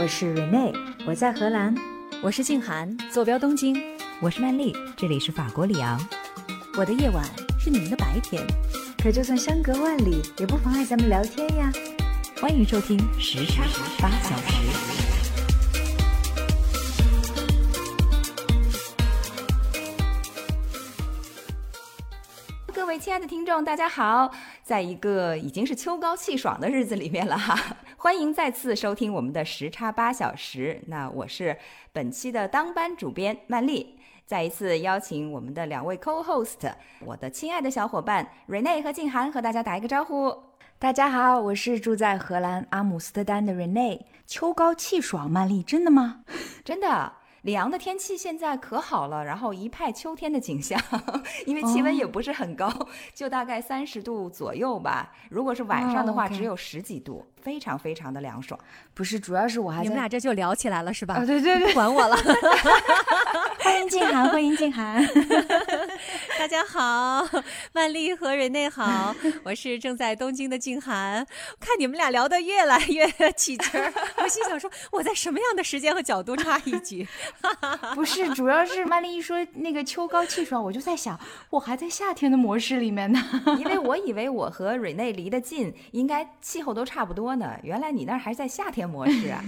我是 Rene，我在荷兰；我是静涵，坐标东京；我是曼丽，这里是法国里昂。我的夜晚是你们的白天，可就算相隔万里，也不妨碍咱们聊天呀。欢迎收听时差八小时。各位亲爱的听众，大家好！在一个已经是秋高气爽的日子里面了哈，欢迎再次收听我们的时差八小时。那我是本期的当班主编曼丽，再一次邀请我们的两位 co-host，我的亲爱的小伙伴 Rene 和静涵和大家打一个招呼。大家好，我是住在荷兰阿姆斯特丹的 Rene。秋高气爽，曼丽，真的吗？真的。里昂的天气现在可好了，然后一派秋天的景象，因为气温也不是很高，就大概三十度左右吧。如果是晚上的话，只有十几度，非常非常的凉爽。不是，主要是我还你们俩这就聊起来了是吧？对对对，管我了。欢迎静涵，欢迎静涵。大家好，万丽和瑞内好，我是正在东京的静涵。看你们俩聊得越来越起劲儿，我心想说我在什么样的时间和角度插一句？不是，主要是曼丽一说那个秋高气爽，我就在想，我还在夏天的模式里面呢。因为我以为我和瑞内离得近，应该气候都差不多呢。原来你那儿还在夏天模式啊？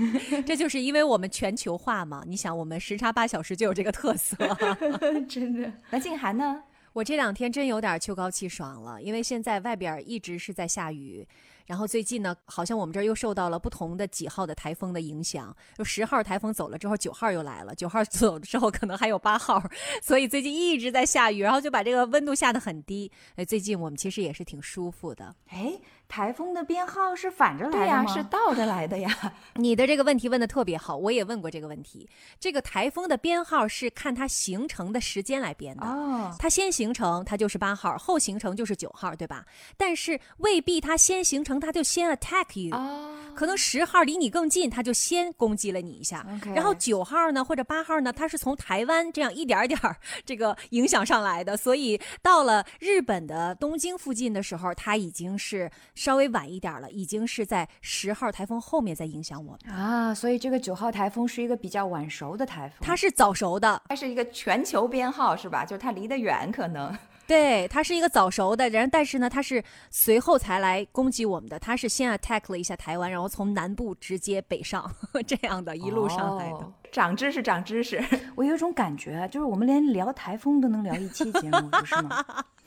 这就是因为我们全球化嘛。你想，我们时差八小时就有这个特色，真的。那静涵呢？我这两天真有点秋高气爽了，因为现在外边一直是在下雨。然后最近呢，好像我们这儿又受到了不同的几号的台风的影响。就十号台风走了之后，九号又来了，九号走了之后，可能还有八号。所以最近一直在下雨，然后就把这个温度下得很低。哎，最近我们其实也是挺舒服的。哎。台风的编号是反着来的对呀，是倒着来的呀。你的这个问题问的特别好，我也问过这个问题。这个台风的编号是看它形成的时间来编的。哦，它先形成，它就是八号；后形成就是九号，对吧？但是未必它先形成，它就先 attack you。哦，可能十号离你更近，它就先攻击了你一下。然后九号呢，或者八号呢，它是从台湾这样一点点这个影响上来的，所以到了日本的东京附近的时候，它已经是。稍微晚一点了，已经是在十号台风后面在影响我们啊，所以这个九号台风是一个比较晚熟的台风，它是早熟的，它是一个全球编号是吧？就是它离得远可能，对，它是一个早熟的人，但是呢，它是随后才来攻击我们的，它是先 attack 了一下台湾，然后从南部直接北上 这样的一路上来的，长知识长知识，我有一种感觉，就是我们连聊台风都能聊一期节目，不是吗？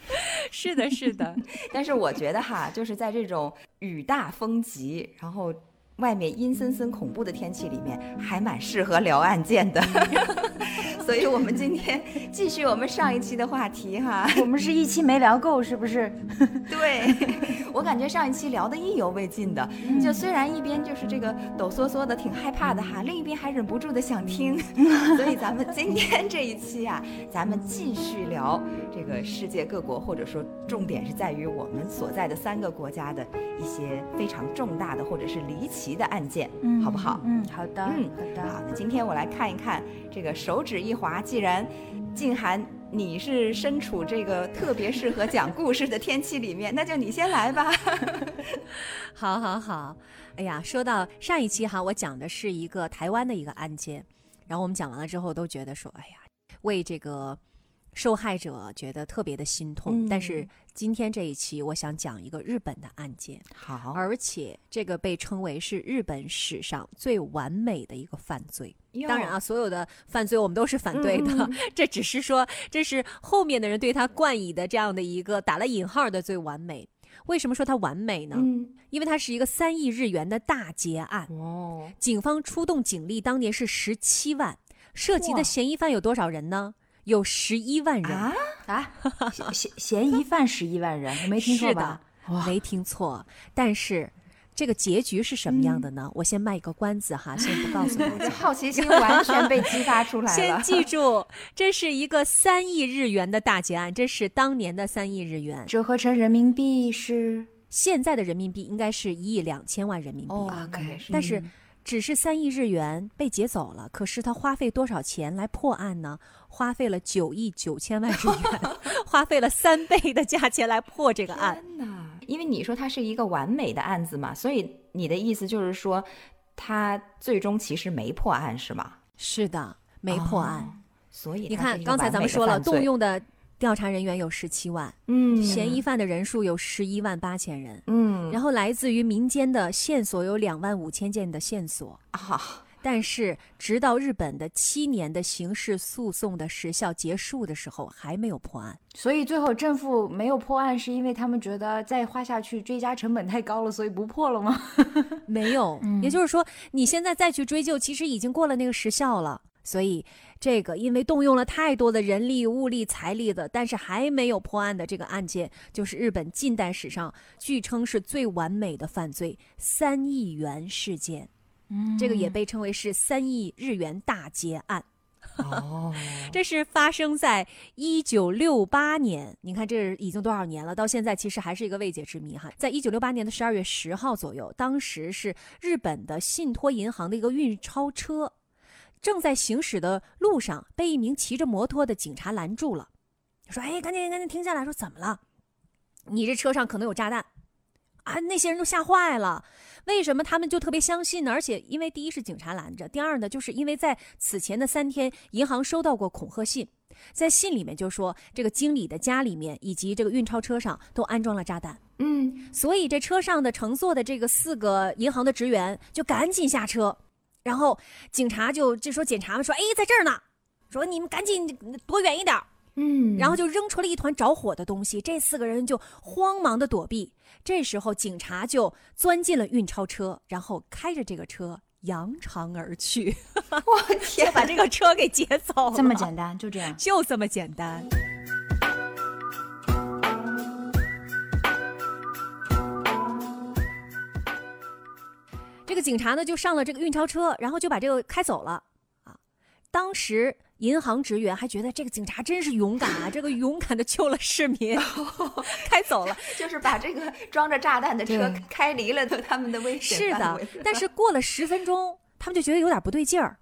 是的，是的，但是我觉得哈，就是在这种雨大风急，然后。外面阴森森、恐怖的天气里面，还蛮适合聊案件的，所以我们今天继续我们上一期的话题哈。我们是一期没聊够，是不是？对，我感觉上一期聊的意犹未尽的，就虽然一边就是这个抖嗦嗦的，挺害怕的哈，另一边还忍不住的想听，所以咱们今天这一期啊，咱们继续聊这个世界各国，或者说重点是在于我们所在的三个国家的一些非常重大的或者是离奇。的案件，嗯，好不好？嗯，好的，嗯，好的。好，那今天我来看一看这个手指一滑，既然静涵你是身处这个特别适合讲故事的天气里面，那就你先来吧。好好好，哎呀，说到上一期哈，我讲的是一个台湾的一个案件，然后我们讲完了之后都觉得说，哎呀，为这个。受害者觉得特别的心痛，但是今天这一期我想讲一个日本的案件，好，而且这个被称为是日本史上最完美的一个犯罪。当然啊，所有的犯罪我们都是反对的，这只是说这是后面的人对他冠以的这样的一个打了引号的最完美。为什么说它完美呢？因为它是一个三亿日元的大劫案。哦，警方出动警力当年是十七万，涉及的嫌疑犯有多少人呢？有十一万人啊啊！嫌嫌疑犯十一万人，我没听错吧？没听错。但是这个结局是什么样的呢？我先卖一个关子哈，先不告诉大家。好奇心完全被激发出来了。先记住，这是一个三亿日元的大劫案，这是当年的三亿日元，折合成人民币是现在的人民币应该是一亿两千万人民币 ok。但是只是三亿日元被劫走了，可是他花费多少钱来破案呢？花费了九亿九千万日元，花费了三倍的价钱来破这个案。天哪！因为你说它是一个完美的案子嘛，所以你的意思就是说，他最终其实没破案是吗？是的，没破案。所以你看，刚才咱们说了，动用的调查人员有十七万，嗯，嫌疑犯的人数有十一万八千人，嗯，然后来自于民间的线索有两万五千件的线索啊。但是，直到日本的七年的刑事诉讼的时效结束的时候，还没有破案。所以最后政府没有破案，是因为他们觉得再花下去追加成本太高了，所以不破了吗？没有，也就是说，你现在再去追究，其实已经过了那个时效了。所以，这个因为动用了太多的人力、物力、财力的，但是还没有破案的这个案件，就是日本近代史上据称是最完美的犯罪——三亿元事件。嗯这个也被称为是三亿日元大劫案。哦，这是发生在一九六八年。你看，这已经多少年了？到现在其实还是一个未解之谜哈。在一九六八年的十二月十号左右，当时是日本的信托银行的一个运钞车，正在行驶的路上，被一名骑着摩托的警察拦住了，说：“哎，赶紧赶紧停下来！说怎么了？你这车上可能有炸弹。”啊，那些人都吓坏了。为什么他们就特别相信呢？而且，因为第一是警察拦着，第二呢，就是因为在此前的三天，银行收到过恐吓信，在信里面就说这个经理的家里面以及这个运钞车上都安装了炸弹。嗯，所以这车上的乘坐的这个四个银行的职员就赶紧下车，然后警察就就说检查们说，哎，在这儿呢，说你们赶紧躲远一点。嗯，然后就扔出了一团着火的东西，这四个人就慌忙的躲避。这时候警察就钻进了运钞车，然后开着这个车扬长而去。我天，把这个车给劫走了，这么简单，就这样，就这么简单。警察呢，就上了这个运钞车，然后就把这个开走了。啊，当时。银行职员还觉得这个警察真是勇敢啊！这个勇敢的救了市民，开走了，就是把这个装着炸弹的车开离了他们的危险是的，但是过了十分钟，他们就觉得有点不对劲儿，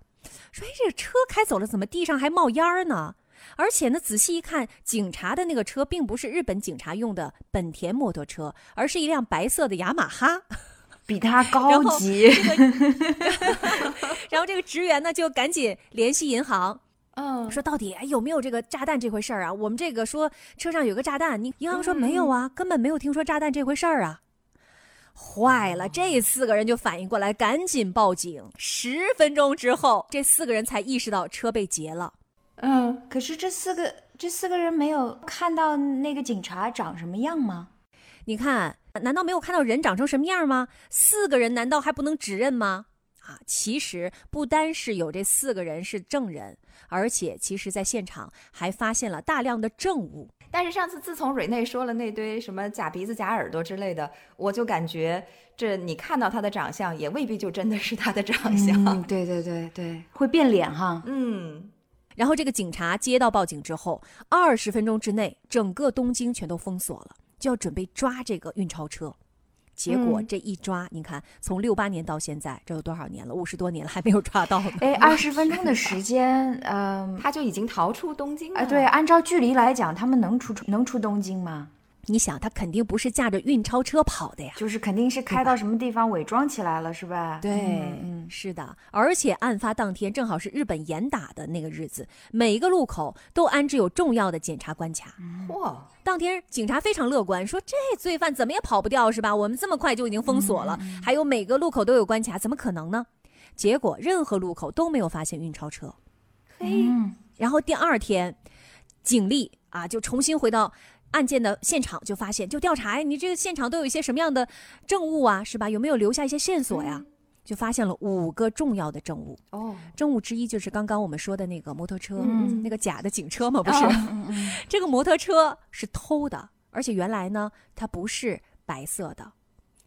说：“哎，这个车开走了，怎么地上还冒烟呢？而且呢，仔细一看，警察的那个车并不是日本警察用的本田摩托车，而是一辆白色的雅马哈，比他高级。然后这个职员呢，就赶紧联系银行。”嗯，说到底有没有这个炸弹这回事儿啊？我们这个说车上有个炸弹，你银行说没有啊，根本没有听说炸弹这回事儿啊。坏了，这四个人就反应过来，赶紧报警。十分钟之后，这四个人才意识到车被劫了。嗯，可是这四个这四个人没有看到那个警察长什么样吗？你看，难道没有看到人长成什么样吗？四个人难道还不能指认吗？啊，其实不单是有这四个人是证人。而且，其实，在现场还发现了大量的证物。但是上次自从蕊内说了那堆什么假鼻子、假耳朵之类的，我就感觉这你看到他的长相，也未必就真的是他的长相。对对对对，会变脸哈。嗯。然后这个警察接到报警之后，二十分钟之内，整个东京全都封锁了，就要准备抓这个运钞车。结果这一抓，你看，从六八年到现在，这有多少年了？五十多年了，还没有抓到呢。哎，二十 分钟的时间，嗯，他就已经逃出东京了。哎，对，按照距离来讲，他们能出能出东京吗？你想，他肯定不是驾着运钞车跑的呀，就是肯定是开到什么地方伪装起来了，是吧？对，嗯，是的。而且案发当天正好是日本严打的那个日子，每一个路口都安置有重要的检查关卡。嚯！当天警察非常乐观，说这罪犯怎么也跑不掉，是吧？我们这么快就已经封锁了，还有每个路口都有关卡，怎么可能呢？结果任何路口都没有发现运钞车。嘿，然后第二天，警力啊就重新回到。案件的现场就发现，就调查，你这个现场都有一些什么样的证物啊，是吧？有没有留下一些线索呀？就发现了五个重要的证物。哦，证物之一就是刚刚我们说的那个摩托车，那个假的警车嘛，不是？这个摩托车是偷的，而且原来呢，它不是白色的，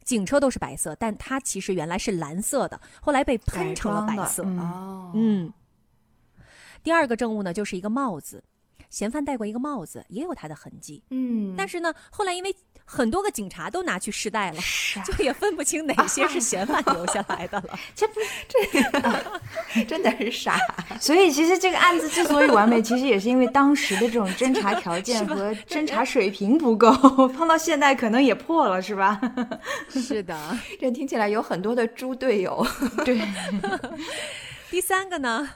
警车都是白色，但它其实原来是蓝色的，后来被喷成了白色。哦，嗯。第二个证物呢，就是一个帽子。嫌犯戴过一个帽子，也有他的痕迹。嗯，但是呢，后来因为很多个警察都拿去试戴了，就也分不清哪些是嫌犯留下来的了。这不这 真的是傻。所以其实这个案子之所以完美，其实也是因为当时的这种侦查条件和侦查水平不够，放到现代可能也破了，是吧？是的，这听起来有很多的猪队友。对。第三个呢？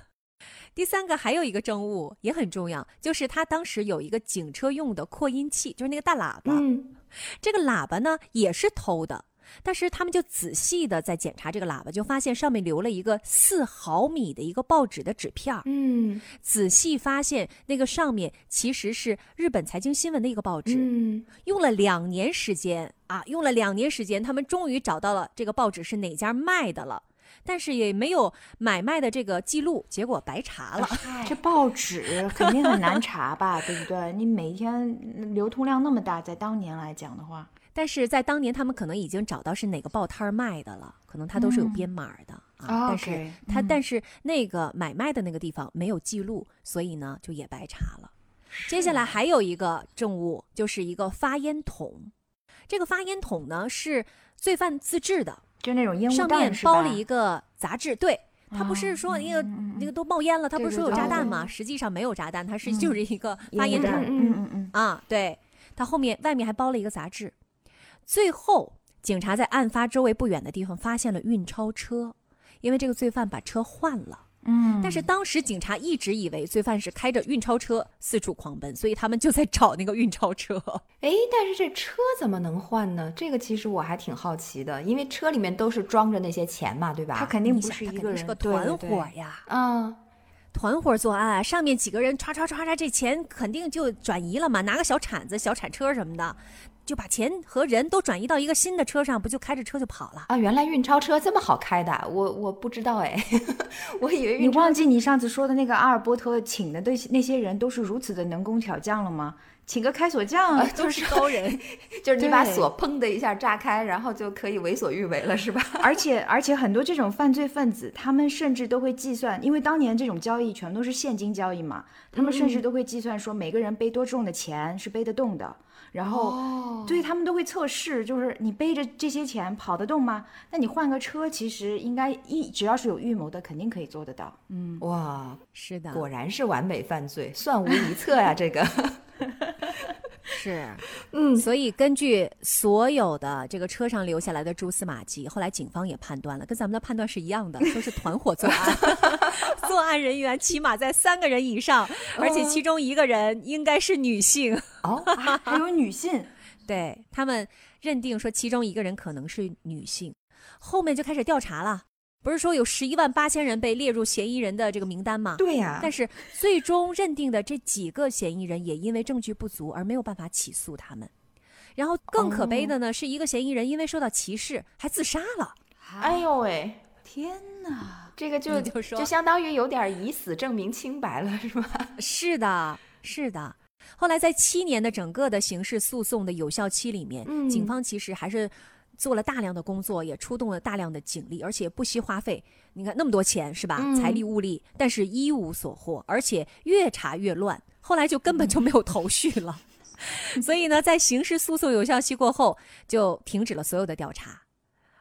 第三个还有一个证物也很重要，就是他当时有一个警车用的扩音器，就是那个大喇叭。嗯，这个喇叭呢也是偷的，但是他们就仔细的在检查这个喇叭，就发现上面留了一个四毫米的一个报纸的纸片嗯，仔细发现那个上面其实是日本财经新闻的一个报纸。嗯，用了两年时间啊，用了两年时间，他们终于找到了这个报纸是哪家卖的了。但是也没有买卖的这个记录，结果白查了。这报纸肯定很难查吧，对不对？你每天流通量那么大，在当年来讲的话，但是在当年他们可能已经找到是哪个报摊卖的了，可能它都是有编码的啊。但是它，但是那个买卖的那个地方没有记录，所以呢就也白查了。接下来还有一个证物，就是一个发烟筒。这个发烟筒呢是罪犯自制的。就那种烟雾上面包了一个杂志，对，他不是说那个那个都冒烟了，他不是说有炸弹吗？实际上没有炸弹，它是就是一个发烟筒，嗯嗯嗯啊，对，他后面外面还包了一个杂志。最后，警察在案发周围不远的地方发现了运钞车，因为这个罪犯把车换了。嗯，但是当时警察一直以为罪犯是开着运钞车四处狂奔，所以他们就在找那个运钞车。哎，但是这车怎么能换呢？这个其实我还挺好奇的，因为车里面都是装着那些钱嘛，对吧？他肯定不是一个人，是个团伙呀。嗯，团伙作案，上面几个人唰唰唰唰，这钱肯定就转移了嘛，拿个小铲子、小铲车什么的。就把钱和人都转移到一个新的车上，不就开着车就跑了啊？原来运钞车这么好开的，我我不知道哎，我以为你忘记你上次说的那个阿尔伯特请的那些那些人都是如此的能工巧匠了吗？请个开锁匠都是高人，就是你把锁砰的一下炸开，然后就可以为所欲为了，是吧？而且而且很多这种犯罪分子，他们甚至都会计算，因为当年这种交易全都是现金交易嘛，他们甚至都会计算说每个人背多重的钱是背得动的。然后，对他们都会测试，就是你背着这些钱跑得动吗？那你换个车，其实应该一只要是有预谋的，肯定可以做得到。嗯，哇，是的，果然是完美犯罪，算无一 策呀，这个。是，嗯，所以根据所有的这个车上留下来的蛛丝马迹，后来警方也判断了，跟咱们的判断是一样的，说是团伙作案，作案人员起码在三个人以上，而且其中一个人应该是女性。哦，还有女性，对他们认定说其中一个人可能是女性，后面就开始调查了。不是说有十一万八千人被列入嫌疑人的这个名单吗？对呀。但是最终认定的这几个嫌疑人也因为证据不足而没有办法起诉他们。然后更可悲的呢，是一个嫌疑人因为受到歧视还自杀了。哎呦喂，天哪！这个就就相当于有点以死证明清白了，是吧？是的，是的。后来在七年的整个的刑事诉讼的有效期里面，警方其实还是。做了大量的工作，也出动了大量的警力，而且不惜花费。你看那么多钱是吧？财力物力，但是一无所获，而且越查越乱。后来就根本就没有头绪了。所以呢，在刑事诉讼有效期过后，就停止了所有的调查，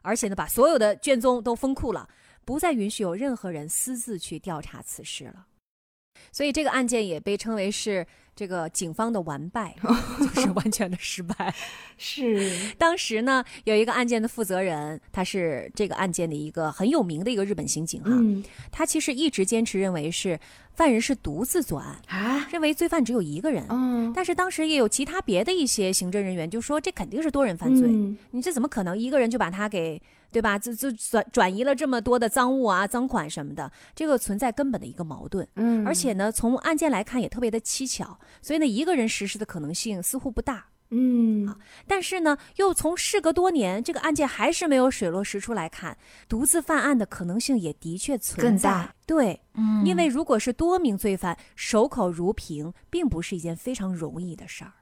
而且呢，把所有的卷宗都封库了，不再允许有任何人私自去调查此事了。所以这个案件也被称为是。这个警方的完败 就是完全的失败。是当时呢，有一个案件的负责人，他是这个案件的一个很有名的一个日本刑警哈。他其实一直坚持认为是犯人是独自作案啊，认为罪犯只有一个人。嗯，但是当时也有其他别的一些刑侦人员就说这肯定是多人犯罪，你这怎么可能一个人就把他给对吧？就就转转移了这么多的赃物啊、赃款什么的，这个存在根本的一个矛盾。嗯，而且呢，从案件来看也特别的蹊跷。所以呢，一个人实施的可能性似乎不大，嗯啊，但是呢，又从事隔多年，这个案件还是没有水落石出来看，独自犯案的可能性也的确存在，对，嗯，因为如果是多名罪犯守口如瓶，并不是一件非常容易的事儿，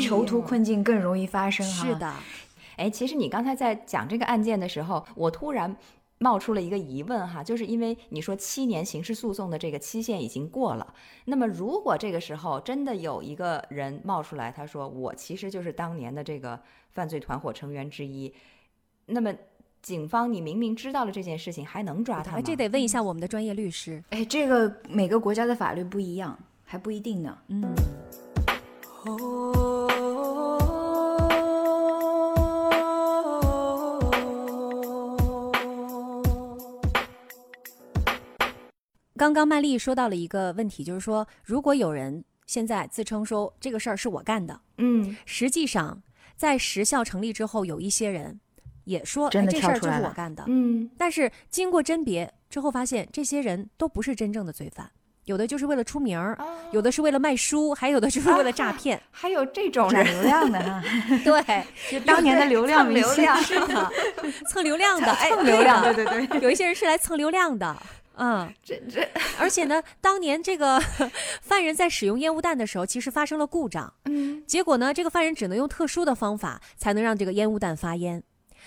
囚徒困境更容易发生，是的，哎，其实你刚才在讲这个案件的时候，我突然。冒出了一个疑问哈，就是因为你说七年刑事诉讼的这个期限已经过了，那么如果这个时候真的有一个人冒出来，他说我其实就是当年的这个犯罪团伙成员之一，那么警方你明明知道了这件事情，还能抓他吗？这得问一下我们的专业律师。哎，这个每个国家的法律不一样，还不一定呢。嗯。刚刚曼丽说到了一个问题，就是说，如果有人现在自称说这个事儿是我干的，嗯，实际上在时效成立之后，有一些人也说真的这事儿就是我干的，嗯，但是经过甄别之后，发现这些人都不是真正的罪犯，有的就是为了出名儿，有的是为了卖书，还有的就是为了诈骗，还有这种人 流量的哈，对，就当年的流量明星是的，蹭流量的，蹭流量，对对对，有一些人是来蹭流量的。嗯，这这，而且呢，当年这个 犯人在使用烟雾弹的时候，其实发生了故障。嗯，结果呢，这个犯人只能用特殊的方法才能让这个烟雾弹发烟。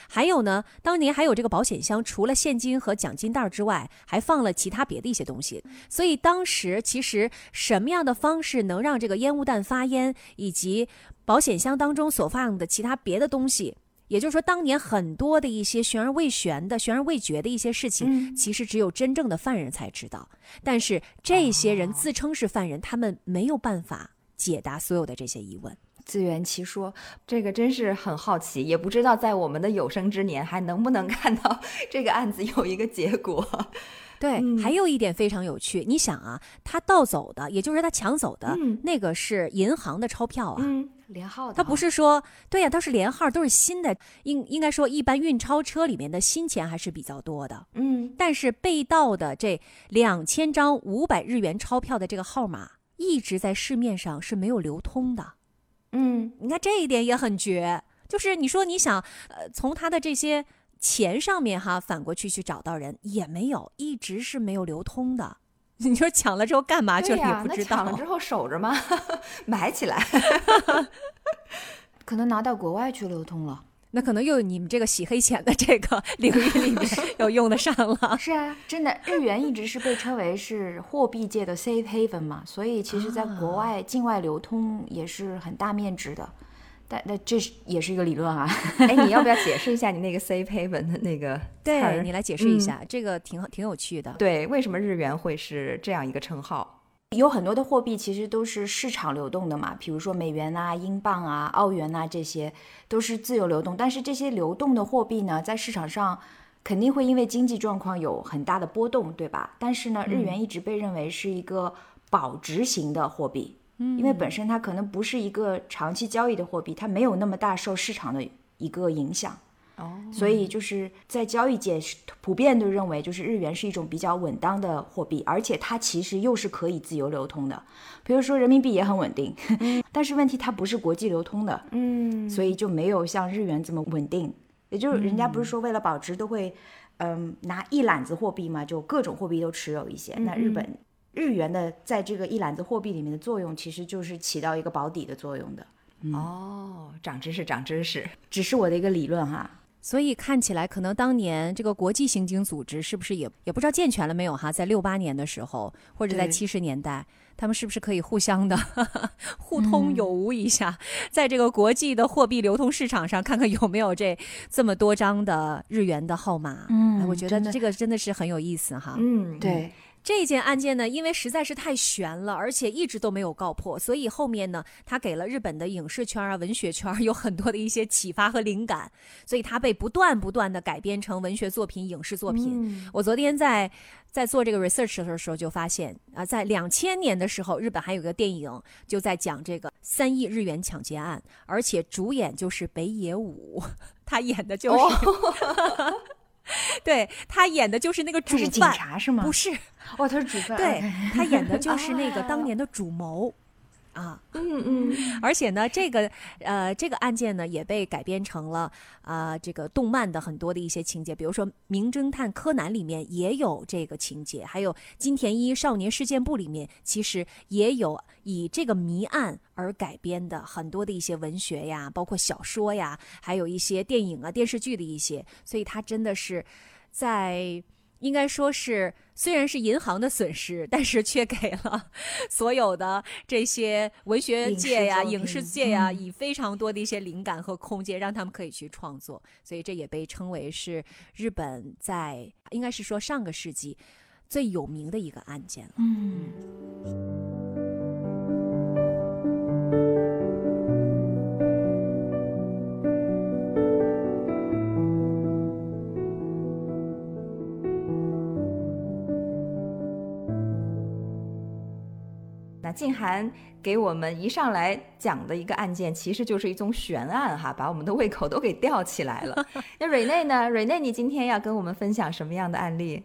还有呢，当年还有这个保险箱，除了现金和奖金袋之外，还放了其他别的一些东西。所以当时其实什么样的方式能让这个烟雾弹发烟，以及保险箱当中所放的其他别的东西。也就是说，当年很多的一些悬而未悬的、悬而未决的一些事情，其实只有真正的犯人才知道。但是这些人自称是犯人，他们没有办法解答所有的这些疑问。自圆其说，这个真是很好奇，也不知道在我们的有生之年还能不能看到 这个案子有一个结果。对，还有一点非常有趣，你想啊，他盗走的，也就是他抢走的那个是银行的钞票啊。连号的，他不是说对呀，都是连号，都是新的。应应该说，一般运钞车里面的新钱还是比较多的。嗯，但是被盗的这两千张五百日元钞票的这个号码一直在市面上是没有流通的。嗯，你看这一点也很绝，就是你说你想呃从他的这些钱上面哈反过去去找到人也没有，一直是没有流通的。你说抢了之后干嘛去了也不知道。抢了之后守着吗？埋起来？可能拿到国外去流通了。那可能又你们这个洗黑钱的这个领域里面又用得上了。是啊，真的，日元一直是被称为是货币界的 safe haven 嘛，所以其实在国外境外流通也是很大面值的。但那这是也是一个理论啊，哎，你要不要解释一下你那个 safe haven 的那个对你来解释一下，这个挺挺有趣的。对，为什么日元会是这样一个称号？有很多的货币其实都是市场流动的嘛，比如说美元啊、英镑啊、澳元啊，这些都是自由流动。但是这些流动的货币呢，在市场上肯定会因为经济状况有很大的波动，对吧？但是呢，日元一直被认为是一个保值型的货币。因为本身它可能不是一个长期交易的货币，它没有那么大受市场的一个影响，哦，所以就是在交易界普遍都认为，就是日元是一种比较稳当的货币，而且它其实又是可以自由流通的。比如说人民币也很稳定，但是问题它不是国际流通的，嗯，所以就没有像日元这么稳定。也就是人家不是说为了保值都会，嗯，拿一揽子货币嘛，就各种货币都持有一些。那日本。日元的在这个一揽子货币里面的作用，其实就是起到一个保底的作用的。哦，长知识，长知识，只是我的一个理论哈。所以看起来，可能当年这个国际刑警组织是不是也也不知道健全了没有哈？在六八年的时候，或者在七十年代，他们是不是可以互相的 互通有无一下，在这个国际的货币流通市场上，看看有没有这这么多张的日元的号码？嗯，我觉得这个真的是很有意思哈。嗯，对。这件案件呢，因为实在是太悬了，而且一直都没有告破，所以后面呢，他给了日本的影视圈啊、文学圈有很多的一些启发和灵感，所以他被不断不断的改编成文学作品、影视作品。我昨天在在做这个 research 的时候就发现啊，在两千年的时候，日本还有个电影就在讲这个三亿日元抢劫案，而且主演就是北野武，他演的就是。对他演的就是那个主犯，警察是吗？不是，哦，他是主犯。对他演的就 是那个当年的主谋。啊，嗯嗯，而且呢，这个呃，这个案件呢也被改编成了啊，这个动漫的很多的一些情节，比如说《名侦探柯南》里面也有这个情节，还有《金田一少年事件簿》里面其实也有以这个谜案而改编的很多的一些文学呀，包括小说呀，还有一些电影啊、电视剧的一些，所以它真的是在。应该说是，虽然是银行的损失，但是却给了所有的这些文学界呀、影视界呀，以非常多的一些灵感和空间，让他们可以去创作。所以这也被称为是日本在应该是说上个世纪最有名的一个案件了。嗯。静涵给我们一上来讲的一个案件，其实就是一宗悬案哈，把我们的胃口都给吊起来了。那瑞内呢？瑞内，你今天要跟我们分享什么样的案例？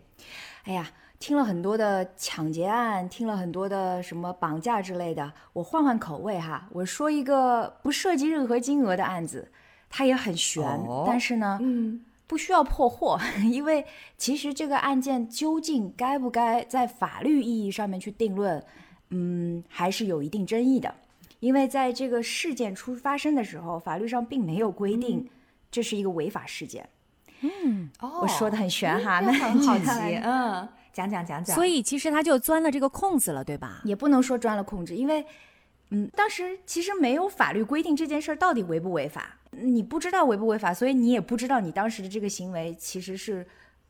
哎呀，听了很多的抢劫案，听了很多的什么绑架之类的，我换换口味哈，我说一个不涉及任何金额的案子，它也很悬，但是呢，嗯，不需要破获，因为其实这个案件究竟该不该在法律意义上面去定论？嗯，还是有一定争议的，因为在这个事件出发生的时候，法律上并没有规定这是一个违法事件。嗯，哦，我说的很玄哈，那很好奇，嗯，讲讲讲讲。所以其实他就钻了这个空子了，对吧？也不能说钻了空子，因为，嗯，当时其实没有法律规定这件事儿到底违不违法，你不知道违不违法，所以你也不知道你当时的这个行为其实是。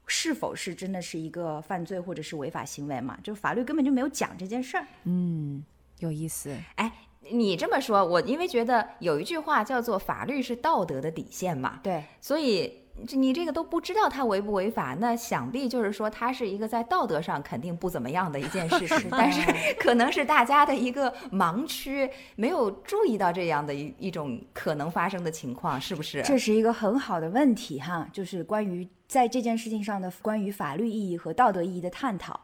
是否是真的是一个犯罪或者是违法行为嘛？就法律根本就没有讲这件事儿。嗯，有意思。哎，你这么说，我因为觉得有一句话叫做“法律是道德的底线”嘛。对，所以你这个都不知道它违不违法，那想必就是说它是一个在道德上肯定不怎么样的一件事实。但是可能是大家的一个盲区，没有注意到这样的一一种可能发生的情况，是不是？这是一个很好的问题哈，就是关于。在这件事情上的关于法律意义和道德意义的探讨，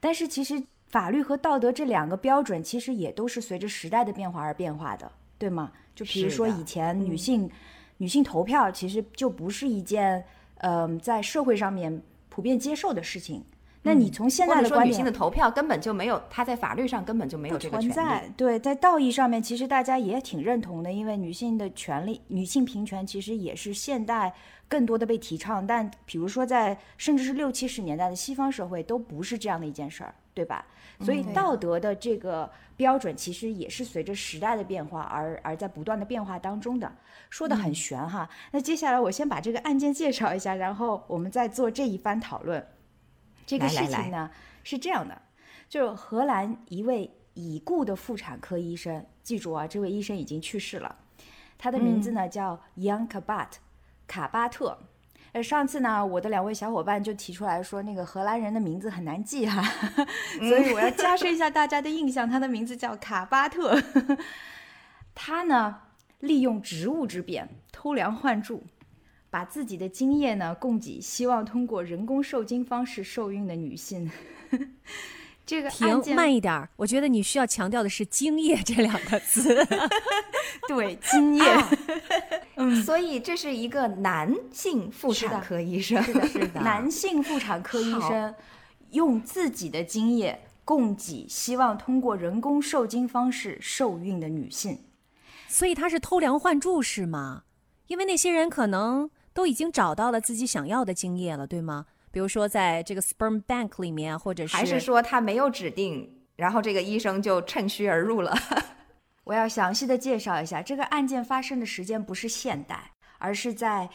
但是其实法律和道德这两个标准其实也都是随着时代的变化而变化的，对吗？就比如说以前女性女性投票其实就不是一件嗯在社会上面普遍接受的事情。那你从现在的观点，女性的投票根本就没有，她在法律上根本就没有这个存在。对，在道义上面，其实大家也挺认同的，因为女性的权利、女性平权其实也是现代更多的被提倡。但比如说在甚至是六七十年代的西方社会，都不是这样的一件事儿，对吧？所以道德的这个标准其实也是随着时代的变化而而在不断的变化当中的。说的很玄哈。那接下来我先把这个案件介绍一下，然后我们再做这一番讨论。这个事情呢是这样的，就是荷兰一位已故的妇产科医生，记住啊，这位医生已经去世了，他的名字呢叫 Jan Kabat 卡巴特。呃，上次呢，我的两位小伙伴就提出来说，那个荷兰人的名字很难记哈，所以我要加深一下大家的印象，他的名字叫卡巴特。他呢利用职务之便偷梁换柱。把自己的精液呢供给希望通过人工受精方式受孕的女性。这个停，慢一点，我觉得你需要强调的是“精液”这两个字。对，精液。嗯，所以这是一个男性妇产科医生，是的，是的，男性妇产科医生用自己的精液供给希望通过人工受精方式受孕的女性。所以他是偷梁换柱是吗？因为那些人可能。都已经找到了自己想要的精液了，对吗？比如说在这个 sperm bank 里面，或者是还是说他没有指定，然后这个医生就趁虚而入了。我要详细的介绍一下，这个案件发生的时间不是现代，而是在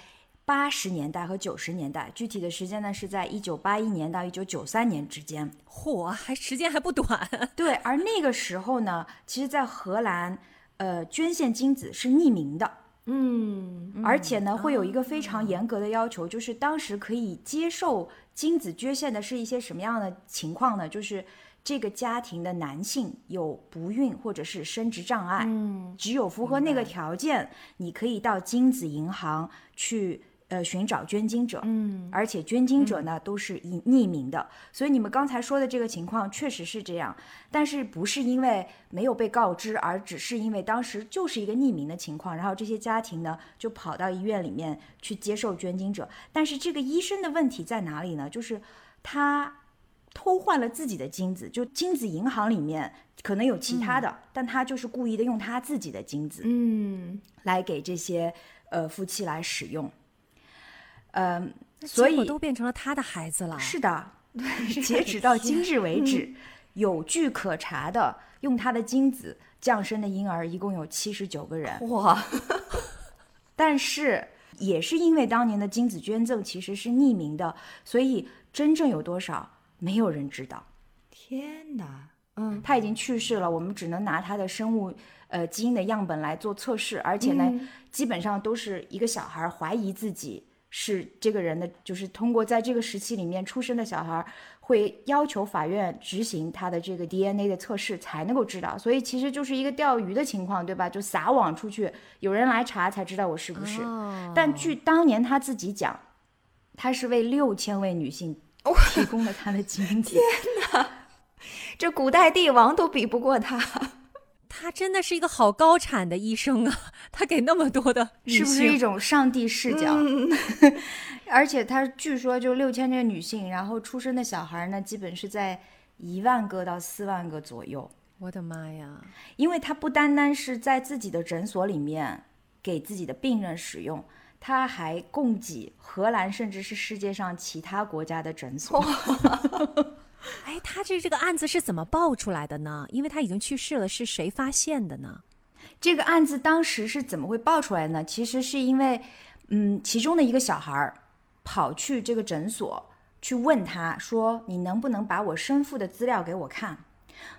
八十年代和九十年代。具体的时间呢是在一九八一年到一九九三年之间。嚯，还时间还不短。对，而那个时候呢，其实，在荷兰，呃，捐献精子是匿名的。嗯，而且呢，会有一个非常严格的要求，就是当时可以接受精子捐献的是一些什么样的情况呢？就是这个家庭的男性有不孕或者是生殖障碍，嗯，只有符合那个条件，你可以到精子银行去。呃，寻找捐精者，嗯，而且捐精者呢都是以匿名的，所以你们刚才说的这个情况确实是这样，但是不是因为没有被告知，而只是因为当时就是一个匿名的情况，然后这些家庭呢就跑到医院里面去接受捐精者，但是这个医生的问题在哪里呢？就是他偷换了自己的精子，就精子银行里面可能有其他的，但他就是故意的用他自己的精子，嗯，来给这些呃夫妻来使用。嗯，所以都变成了他的孩子了。是的，截止到今日为止，有据可查的用他的精子降生的婴儿一共有七十九个人。哇！但是也是因为当年的精子捐赠其实是匿名的，所以真正有多少没有人知道。天哪！嗯，他已经去世了，我们只能拿他的生物呃基因的样本来做测试，而且呢，基本上都是一个小孩怀疑自己。是这个人的，就是通过在这个时期里面出生的小孩，会要求法院执行他的这个 DNA 的测试才能够知道，所以其实就是一个钓鱼的情况，对吧？就撒网出去，有人来查才知道我是不是。但据当年他自己讲，他是为六千位女性提供了他的精子。天哪，这古代帝王都比不过他。他真的是一个好高产的医生啊！他给那么多的，是不是一种上帝视角？而且他据说就六千个女性，然后出生的小孩呢，基本是在一万个到四万个左右。我的妈呀！因为他不单单是在自己的诊所里面给自己的病人使用，他还供给荷兰，甚至是世界上其他国家的诊所。哎，他这这个案子是怎么爆出来的呢？因为他已经去世了，是谁发现的呢？这个案子当时是怎么会爆出来呢？其实是因为，嗯，其中的一个小孩儿跑去这个诊所去问他说：“你能不能把我生父的资料给我看？”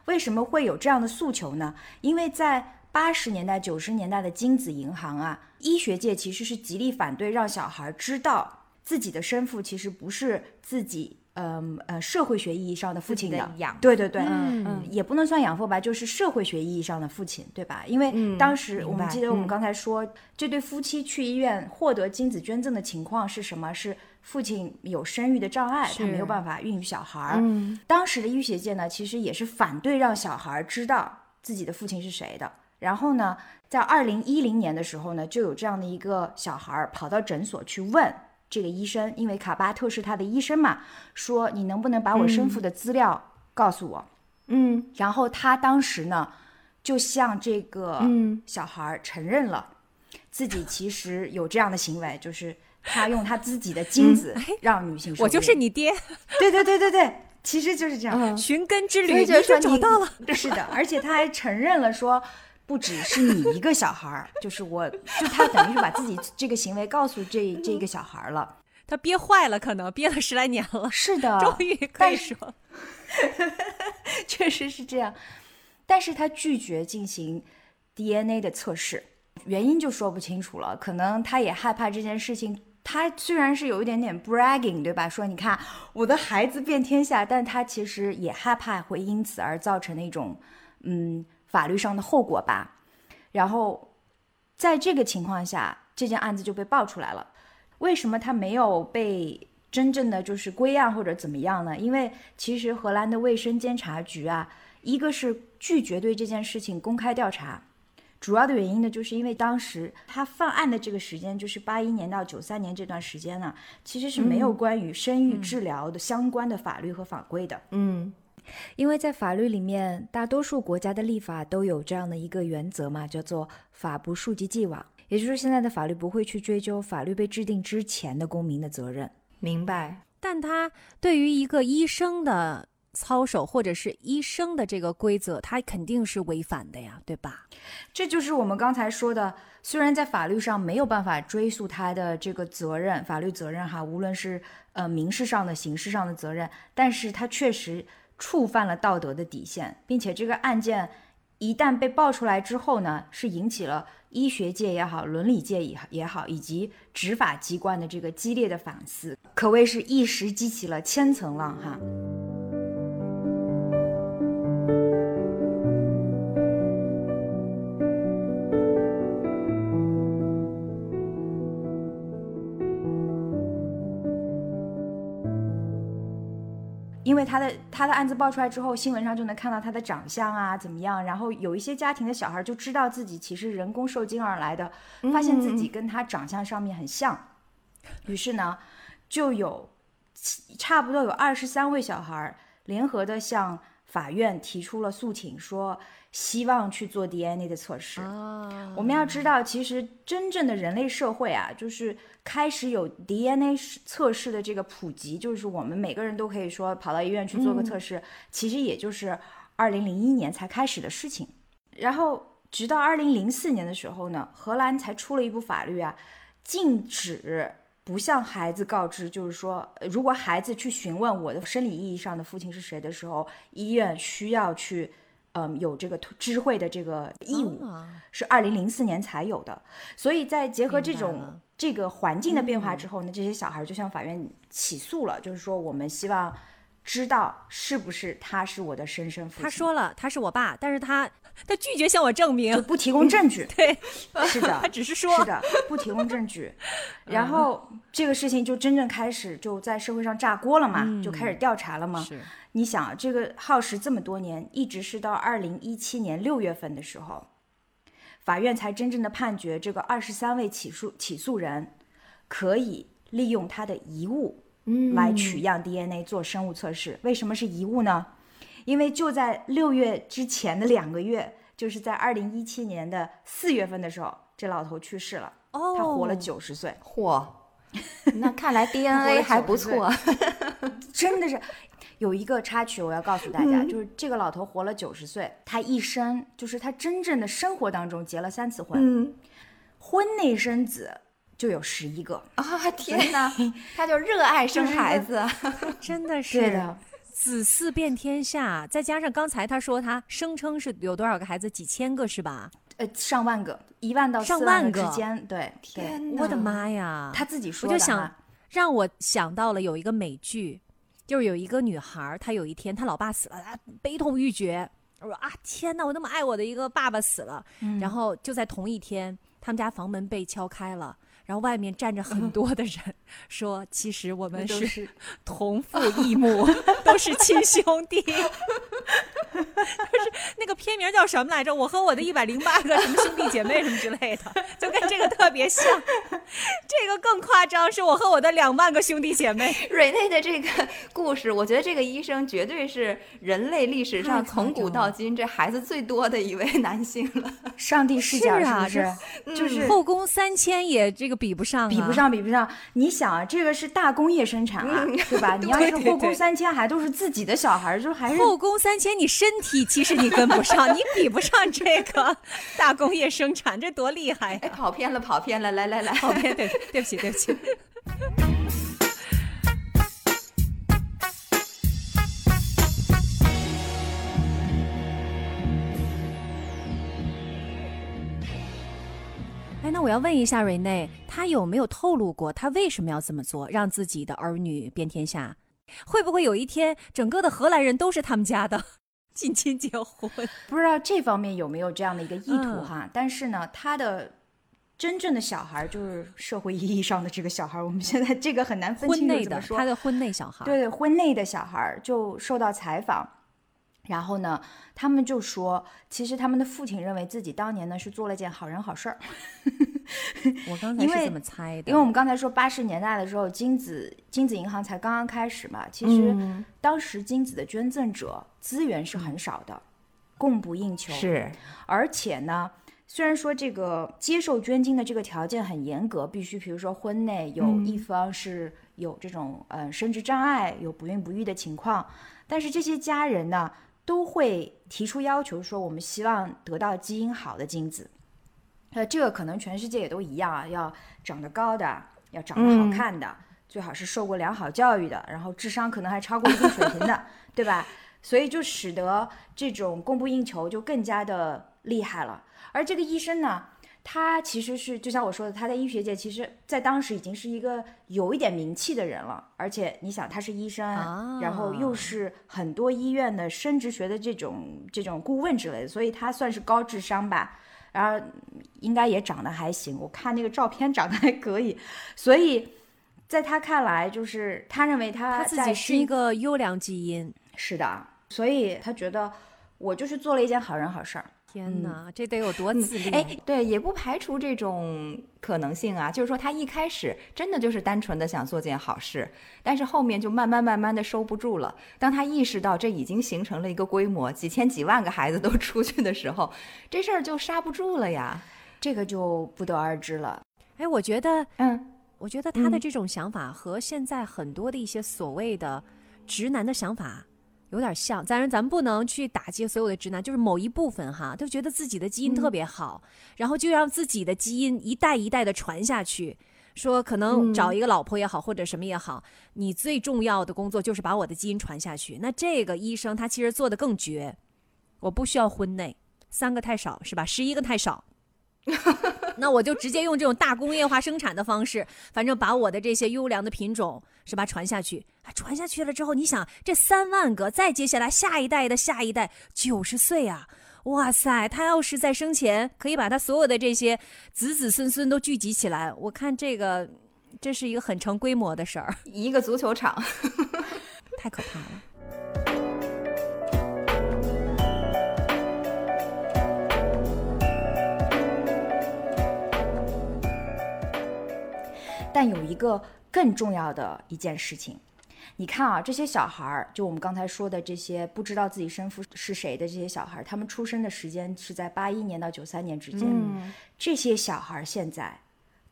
为什么会有这样的诉求呢？因为在八十年代、九十年代的精子银行啊，医学界其实是极力反对让小孩知道自己的生父其实不是自己。嗯呃，社会学意义上的父亲的养，对对对，嗯嗯，也不能算养父吧，就是社会学意义上的父亲，对吧？因为当时我们记得我们刚才说，这对夫妻去医院获得精子捐赠的情况是什么？是父亲有生育的障碍，他没有办法孕育小孩儿。嗯，当时的医学界呢，其实也是反对让小孩知道自己的父亲是谁的。然后呢，在二零一零年的时候呢，就有这样的一个小孩跑到诊所去问。这个医生，因为卡巴特是他的医生嘛，说你能不能把我生父的资料告诉我？嗯，然后他当时呢，就向这个小孩承认了自己其实有这样的行为，就是他用他自己的精子让女性。我就是你爹。对对对对对，其实就是这样。寻根之旅，你就找到了。是的，而且他还承认了说。不只是你一个小孩儿，就是我，就他等于是把自己这个行为告诉这这个小孩了。他憋坏了，可能憋了十来年了。是的，终于可以说，确实是这样。但是他拒绝进行 DNA 的测试，原因就说不清楚了。可能他也害怕这件事情。他虽然是有一点点 bragging，对吧？说你看我的孩子遍天下，但他其实也害怕会因此而造成那种嗯。法律上的后果吧，然后在这个情况下，这件案子就被爆出来了。为什么他没有被真正的就是归案或者怎么样呢？因为其实荷兰的卫生监察局啊，一个是拒绝对这件事情公开调查，主要的原因呢，就是因为当时他犯案的这个时间就是八一年到九三年这段时间呢，其实是没有关于生育治疗的相关的法律和法规的。嗯。因为在法律里面，大多数国家的立法都有这样的一个原则嘛，叫做“法不溯及既往”，也就是说，现在的法律不会去追究法律被制定之前的公民的责任。明白？但他对于一个医生的操守，或者是医生的这个规则，他肯定是违反的呀，对吧？这就是我们刚才说的，虽然在法律上没有办法追溯他的这个责任，法律责任哈，无论是呃民事上的、刑事上的责任，但是他确实。触犯了道德的底线，并且这个案件一旦被爆出来之后呢，是引起了医学界也好、伦理界也也好，以及执法机关的这个激烈的反思，可谓是一时激起了千层浪哈。因为他的他的案子爆出来之后，新闻上就能看到他的长相啊怎么样，然后有一些家庭的小孩就知道自己其实人工受精而来的，发现自己跟他长相上面很像，于是呢，就有差不多有二十三位小孩联合的向法院提出了诉请，说希望去做 DNA 的测试。我们要知道，其实真正的人类社会啊，就是开始有 DNA 测试的这个普及，就是我们每个人都可以说跑到医院去做个测试，其实也就是二零零一年才开始的事情。然后直到二零零四年的时候呢，荷兰才出了一部法律啊，禁止。不向孩子告知，就是说，如果孩子去询问我的生理意义上的父亲是谁的时候，医院需要去，嗯，有这个知会的这个义务，是二零零四年才有的。所以在结合这种这个环境的变化之后呢，这些小孩就向法院起诉了，就是说，我们希望知道是不是他是我的生身父亲。他说了他是我爸，但是他。他拒绝向我证明，不提供证据。对，是的，他只是说，是的，不提供证据。然后这个事情就真正开始就在社会上炸锅了嘛，就开始调查了嘛。是，你想这个耗时这么多年，一直是到二零一七年六月份的时候，法院才真正的判决这个二十三位起诉起诉人可以利用他的遗物，嗯，来取样 DNA 做生物测试。为什么是遗物呢？因为就在六月之前的两个月，就是在二零一七年的四月份的时候，这老头去世了。哦，他活了九十岁。嚯，那看来 DNA 还不错。真的是有一个插曲，我要告诉大家，就是这个老头活了九十岁，他一生就是他真正的生活当中结了三次婚，嗯婚内生子就有十一个啊！天哪，他就热爱生孩子，真的是。对的。子嗣遍天下，再加上刚才他说他声称是有多少个孩子，几千个是吧？呃，上万个，一万到上万个之间。对，天我的妈呀！他自己说的。我就想让我想到了有一个美剧，就是有一个女孩，她有一天她老爸死了，她悲痛欲绝。我说啊，天哪，我那么爱我的一个爸爸死了。然后就在同一天，他们家房门被敲开了。然后外面站着很多的人，说：“其实我们是同父异母，都是亲兄弟。” 就是那个片名叫什么来着？我和我的一百零八个什 么兄弟姐妹什么之类的，就跟这个特别像。这个更夸张，是我和我的两万个兄弟姐妹。瑞内的这个故事，我觉得这个医生绝对是人类历史上从古到今这孩子最多的一位男性了。上帝视角是不是？就是后宫三千也这个比不上，比不上，比不上。你想啊，这个是大工业生产啊，对吧？你要是后宫三千还都是自己的小孩，就还是后宫三千你。身体其实你跟不上，你比不上这个 大工业生产，这多厉害呀！哎，跑偏了，跑偏了，来来来，跑偏，对，对不起，对不起。哎，那我要问一下瑞内，他有没有透露过他为什么要这么做，让自己的儿女遍天下？会不会有一天，整个的荷兰人都是他们家的？近亲结婚，不知道这方面有没有这样的一个意图哈？但是呢，他的真正的小孩就是社会意义上的这个小孩，我们现在这个很难分清楚怎么说。他的婚内小孩，对对，婚内的小孩就受到采访，然后呢，他们就说，其实他们的父亲认为自己当年呢是做了件好人好事儿。我刚才是这么猜的，因为我们刚才说八十年代的时候，精子精子银行才刚刚开始嘛。其实当时精子的捐赠者资源是很少的，供不应求。是，而且呢，虽然说这个接受捐精的这个条件很严格，必须比如说婚内有一方是有这种呃生殖障碍、有不孕不育的情况，但是这些家人呢都会提出要求说，我们希望得到基因好的精子。呃，这个可能全世界也都一样啊，要长得高的，要长得好看的，最好是受过良好教育的，然后智商可能还超过一定水平的，对吧？所以就使得这种供不应求就更加的厉害了。而这个医生呢，他其实是就像我说的，他在医学界其实在当时已经是一个有一点名气的人了。而且你想，他是医生，然后又是很多医院的生殖学的这种这种顾问之类的，所以他算是高智商吧。然后应该也长得还行，我看那个照片长得还可以，所以在他看来，就是他认为他他自己是一个优良基因，是的，所以他觉得我就是做了一件好人好事儿。天哪，这得有多自 恋？哎，对，也不排除这种可能性啊。就是说，他一开始真的就是单纯的想做件好事，但是后面就慢慢慢慢的收不住了。当他意识到这已经形成了一个规模，几千几万个孩子都 出去的时候，这事儿就刹不住了呀。这个就不得而知了。哎，我觉得，嗯，我觉得他的这种想法和现在很多的一些所谓的直男的想法。有点像，当然咱们不能去打击所有的直男，就是某一部分哈，都觉得自己的基因特别好，然后就让自己的基因一代一代的传下去。说可能找一个老婆也好，或者什么也好，你最重要的工作就是把我的基因传下去。那这个医生他其实做的更绝，我不需要婚内，三个太少是吧？十一个太少。那我就直接用这种大工业化生产的方式，反正把我的这些优良的品种是吧传下去，传下去了之后，你想这三万个，再接下来下一代的下一代九十岁啊，哇塞，他要是在生前可以把他所有的这些子子孙孙都聚集起来，我看这个这是一个很成规模的事儿，一个足球场，太可怕了。但有一个更重要的一件事情，你看啊，这些小孩儿，就我们刚才说的这些不知道自己生父是谁的这些小孩儿，他们出生的时间是在八一年到九三年之间。嗯，这些小孩儿现在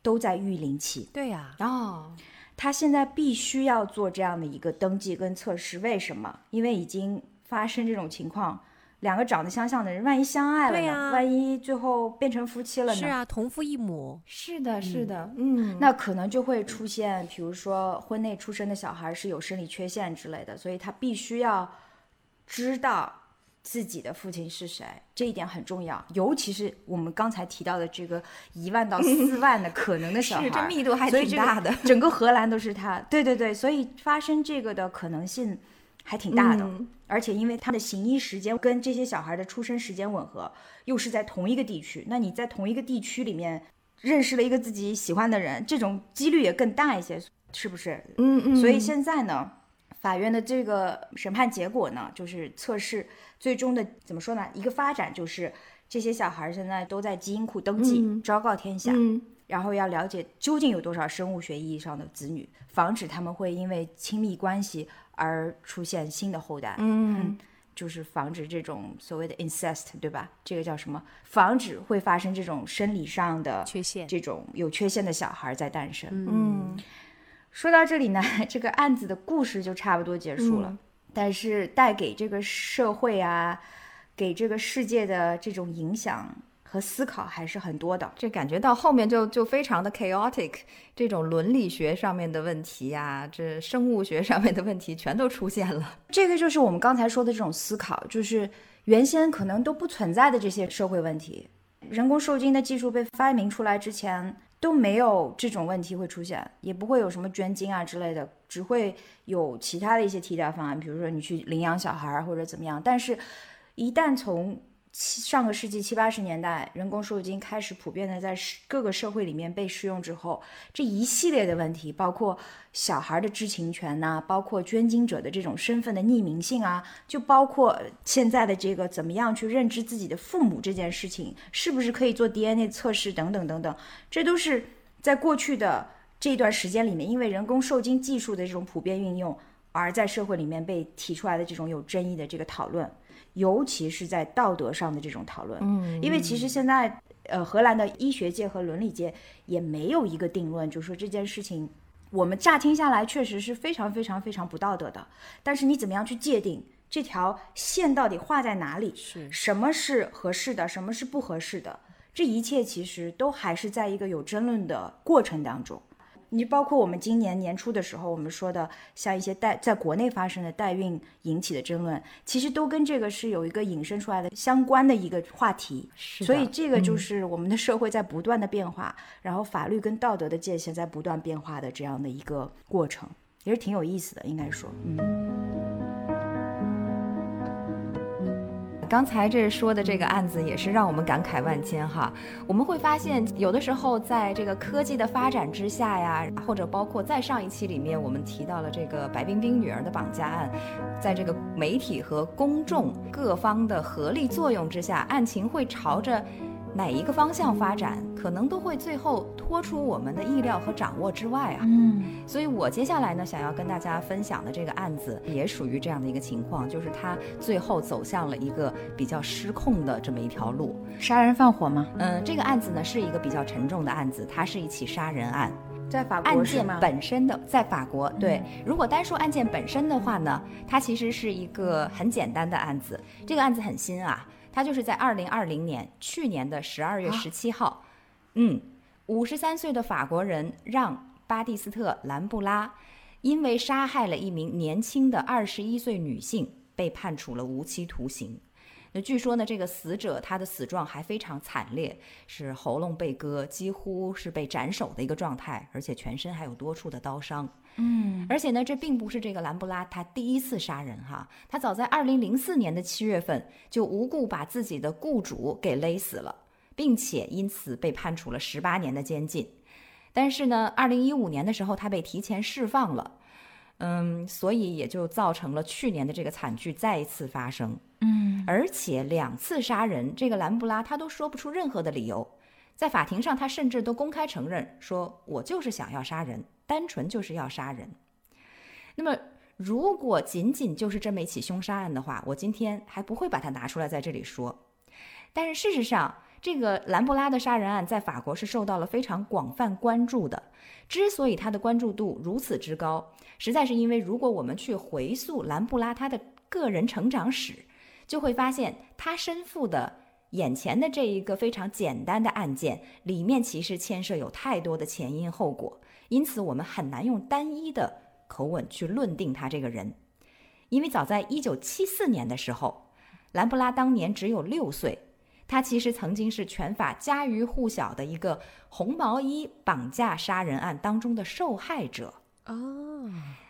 都在育龄期。对呀，哦，他现在必须要做这样的一个登记跟测试，为什么？因为已经发生这种情况。两个长得相像的人，万一相爱了呢？万一最后变成夫妻了呢？是啊，同父异母。是的，是的，嗯，那可能就会出现，比如说婚内出生的小孩是有生理缺陷之类的，所以他必须要知道自己的父亲是谁，这一点很重要。尤其是我们刚才提到的这个一万到四万的可能的小孩，这密度还挺大的，整个荷兰都是他。对对对，所以发生这个的可能性。还挺大的，而且因为他的行医时间跟这些小孩的出生时间吻合，又是在同一个地区，那你在同一个地区里面认识了一个自己喜欢的人，这种几率也更大一些，是不是？嗯嗯。所以现在呢，法院的这个审判结果呢，就是测试最终的怎么说呢？一个发展就是这些小孩现在都在基因库登记，昭告天下，然后要了解究竟有多少生物学意义上的子女，防止他们会因为亲密关系。而出现新的后代，嗯，就是防止这种所谓的 incest，对吧？这个叫什么？防止会发生这种生理上的缺陷，这种有缺陷的小孩在诞生。嗯，说到这里呢，这个案子的故事就差不多结束了。但是带给这个社会啊，给这个世界的这种影响。和思考还是很多的，这感觉到后面就就非常的 chaotic，这种伦理学上面的问题呀，这生物学上面的问题全都出现了。这个就是我们刚才说的这种思考，就是原先可能都不存在的这些社会问题。人工受精的技术被发明出来之前都没有这种问题会出现，也不会有什么捐精啊之类的，只会有其他的一些替代方案，比如说你去领养小孩或者怎么样。但是，一旦从七上个世纪七八十年代，人工受精开始普遍的在各个社会里面被适用之后，这一系列的问题，包括小孩的知情权呐，包括捐精者的这种身份的匿名性啊，就包括现在的这个怎么样去认知自己的父母这件事情，是不是可以做 DNA 测试等等等等，这都是在过去的这段时间里面，因为人工受精技术的这种普遍运用，而在社会里面被提出来的这种有争议的这个讨论。尤其是在道德上的这种讨论，嗯，因为其实现在，呃，荷兰的医学界和伦理界也没有一个定论，就说这件事情，我们乍听下来确实是非常非常非常不道德的，但是你怎么样去界定这条线到底画在哪里？是什么是合适的，什么是不合适的？这一切其实都还是在一个有争论的过程当中。你包括我们今年年初的时候，我们说的像一些代在国内发生的代孕引起的争论，其实都跟这个是有一个引申出来的相关的一个话题。所以这个就是我们的社会在不断的变化，然后法律跟道德的界限在不断变化的这样的一个过程，也是挺有意思的，应该说，嗯。刚才这说的这个案子也是让我们感慨万千哈。我们会发现，有的时候在这个科技的发展之下呀，或者包括在上一期里面我们提到了这个白冰冰女儿的绑架案，在这个媒体和公众各方的合力作用之下，案情会朝着。哪一个方向发展，可能都会最后脱出我们的意料和掌握之外啊。嗯，所以我接下来呢，想要跟大家分享的这个案子，也属于这样的一个情况，就是他最后走向了一个比较失控的这么一条路。杀人放火吗？嗯，这个案子呢是一个比较沉重的案子，它是一起杀人案，在法国案件本身的在法国对。如果单说案件本身的话呢，它其实是一个很简单的案子。这个案子很新啊。他就是在二零二零年，去年的十二月十七号，嗯，五十三岁的法国人让巴蒂斯特·兰布拉，因为杀害了一名年轻的二十一岁女性，被判处了无期徒刑。那据说呢，这个死者他的死状还非常惨烈，是喉咙被割，几乎是被斩首的一个状态，而且全身还有多处的刀伤。嗯，而且呢，这并不是这个兰布拉他第一次杀人哈，他早在二零零四年的七月份就无故把自己的雇主给勒死了，并且因此被判处了十八年的监禁。但是呢，二零一五年的时候他被提前释放了，嗯，所以也就造成了去年的这个惨剧再一次发生。嗯，而且两次杀人，这个兰布拉他都说不出任何的理由，在法庭上他甚至都公开承认说：“我就是想要杀人。”单纯就是要杀人。那么，如果仅仅就是这么一起凶杀案的话，我今天还不会把它拿出来在这里说。但是事实上，这个兰布拉的杀人案在法国是受到了非常广泛关注的。之所以他的关注度如此之高，实在是因为如果我们去回溯兰布拉他的个人成长史，就会发现他身负的眼前的这一个非常简单的案件里面，其实牵涉有太多的前因后果。因此，我们很难用单一的口吻去论定他这个人，因为早在一九七四年的时候，兰布拉当年只有六岁，他其实曾经是全法家喻户晓的一个红毛衣绑架杀人案当中的受害者。哦，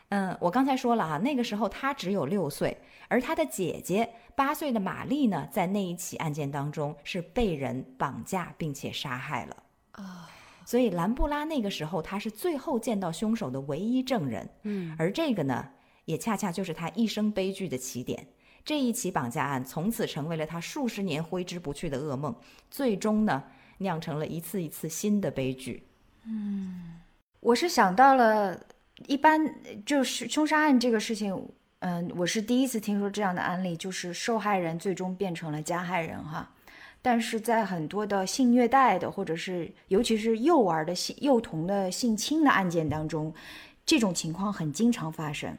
嗯，我刚才说了哈，那个时候他只有六岁，而他的姐姐八岁的玛丽呢，在那一起案件当中是被人绑架并且杀害了。啊。所以兰布拉那个时候，他是最后见到凶手的唯一证人。嗯，而这个呢，也恰恰就是他一生悲剧的起点。这一起绑架案从此成为了他数十年挥之不去的噩梦，最终呢，酿成了一次一次新的悲剧。嗯，我是想到了，一般就是凶杀案这个事情，嗯，我是第一次听说这样的案例，就是受害人最终变成了加害人，哈。但是在很多的性虐待的，或者是尤其是幼儿的性幼童的性侵的案件当中，这种情况很经常发生。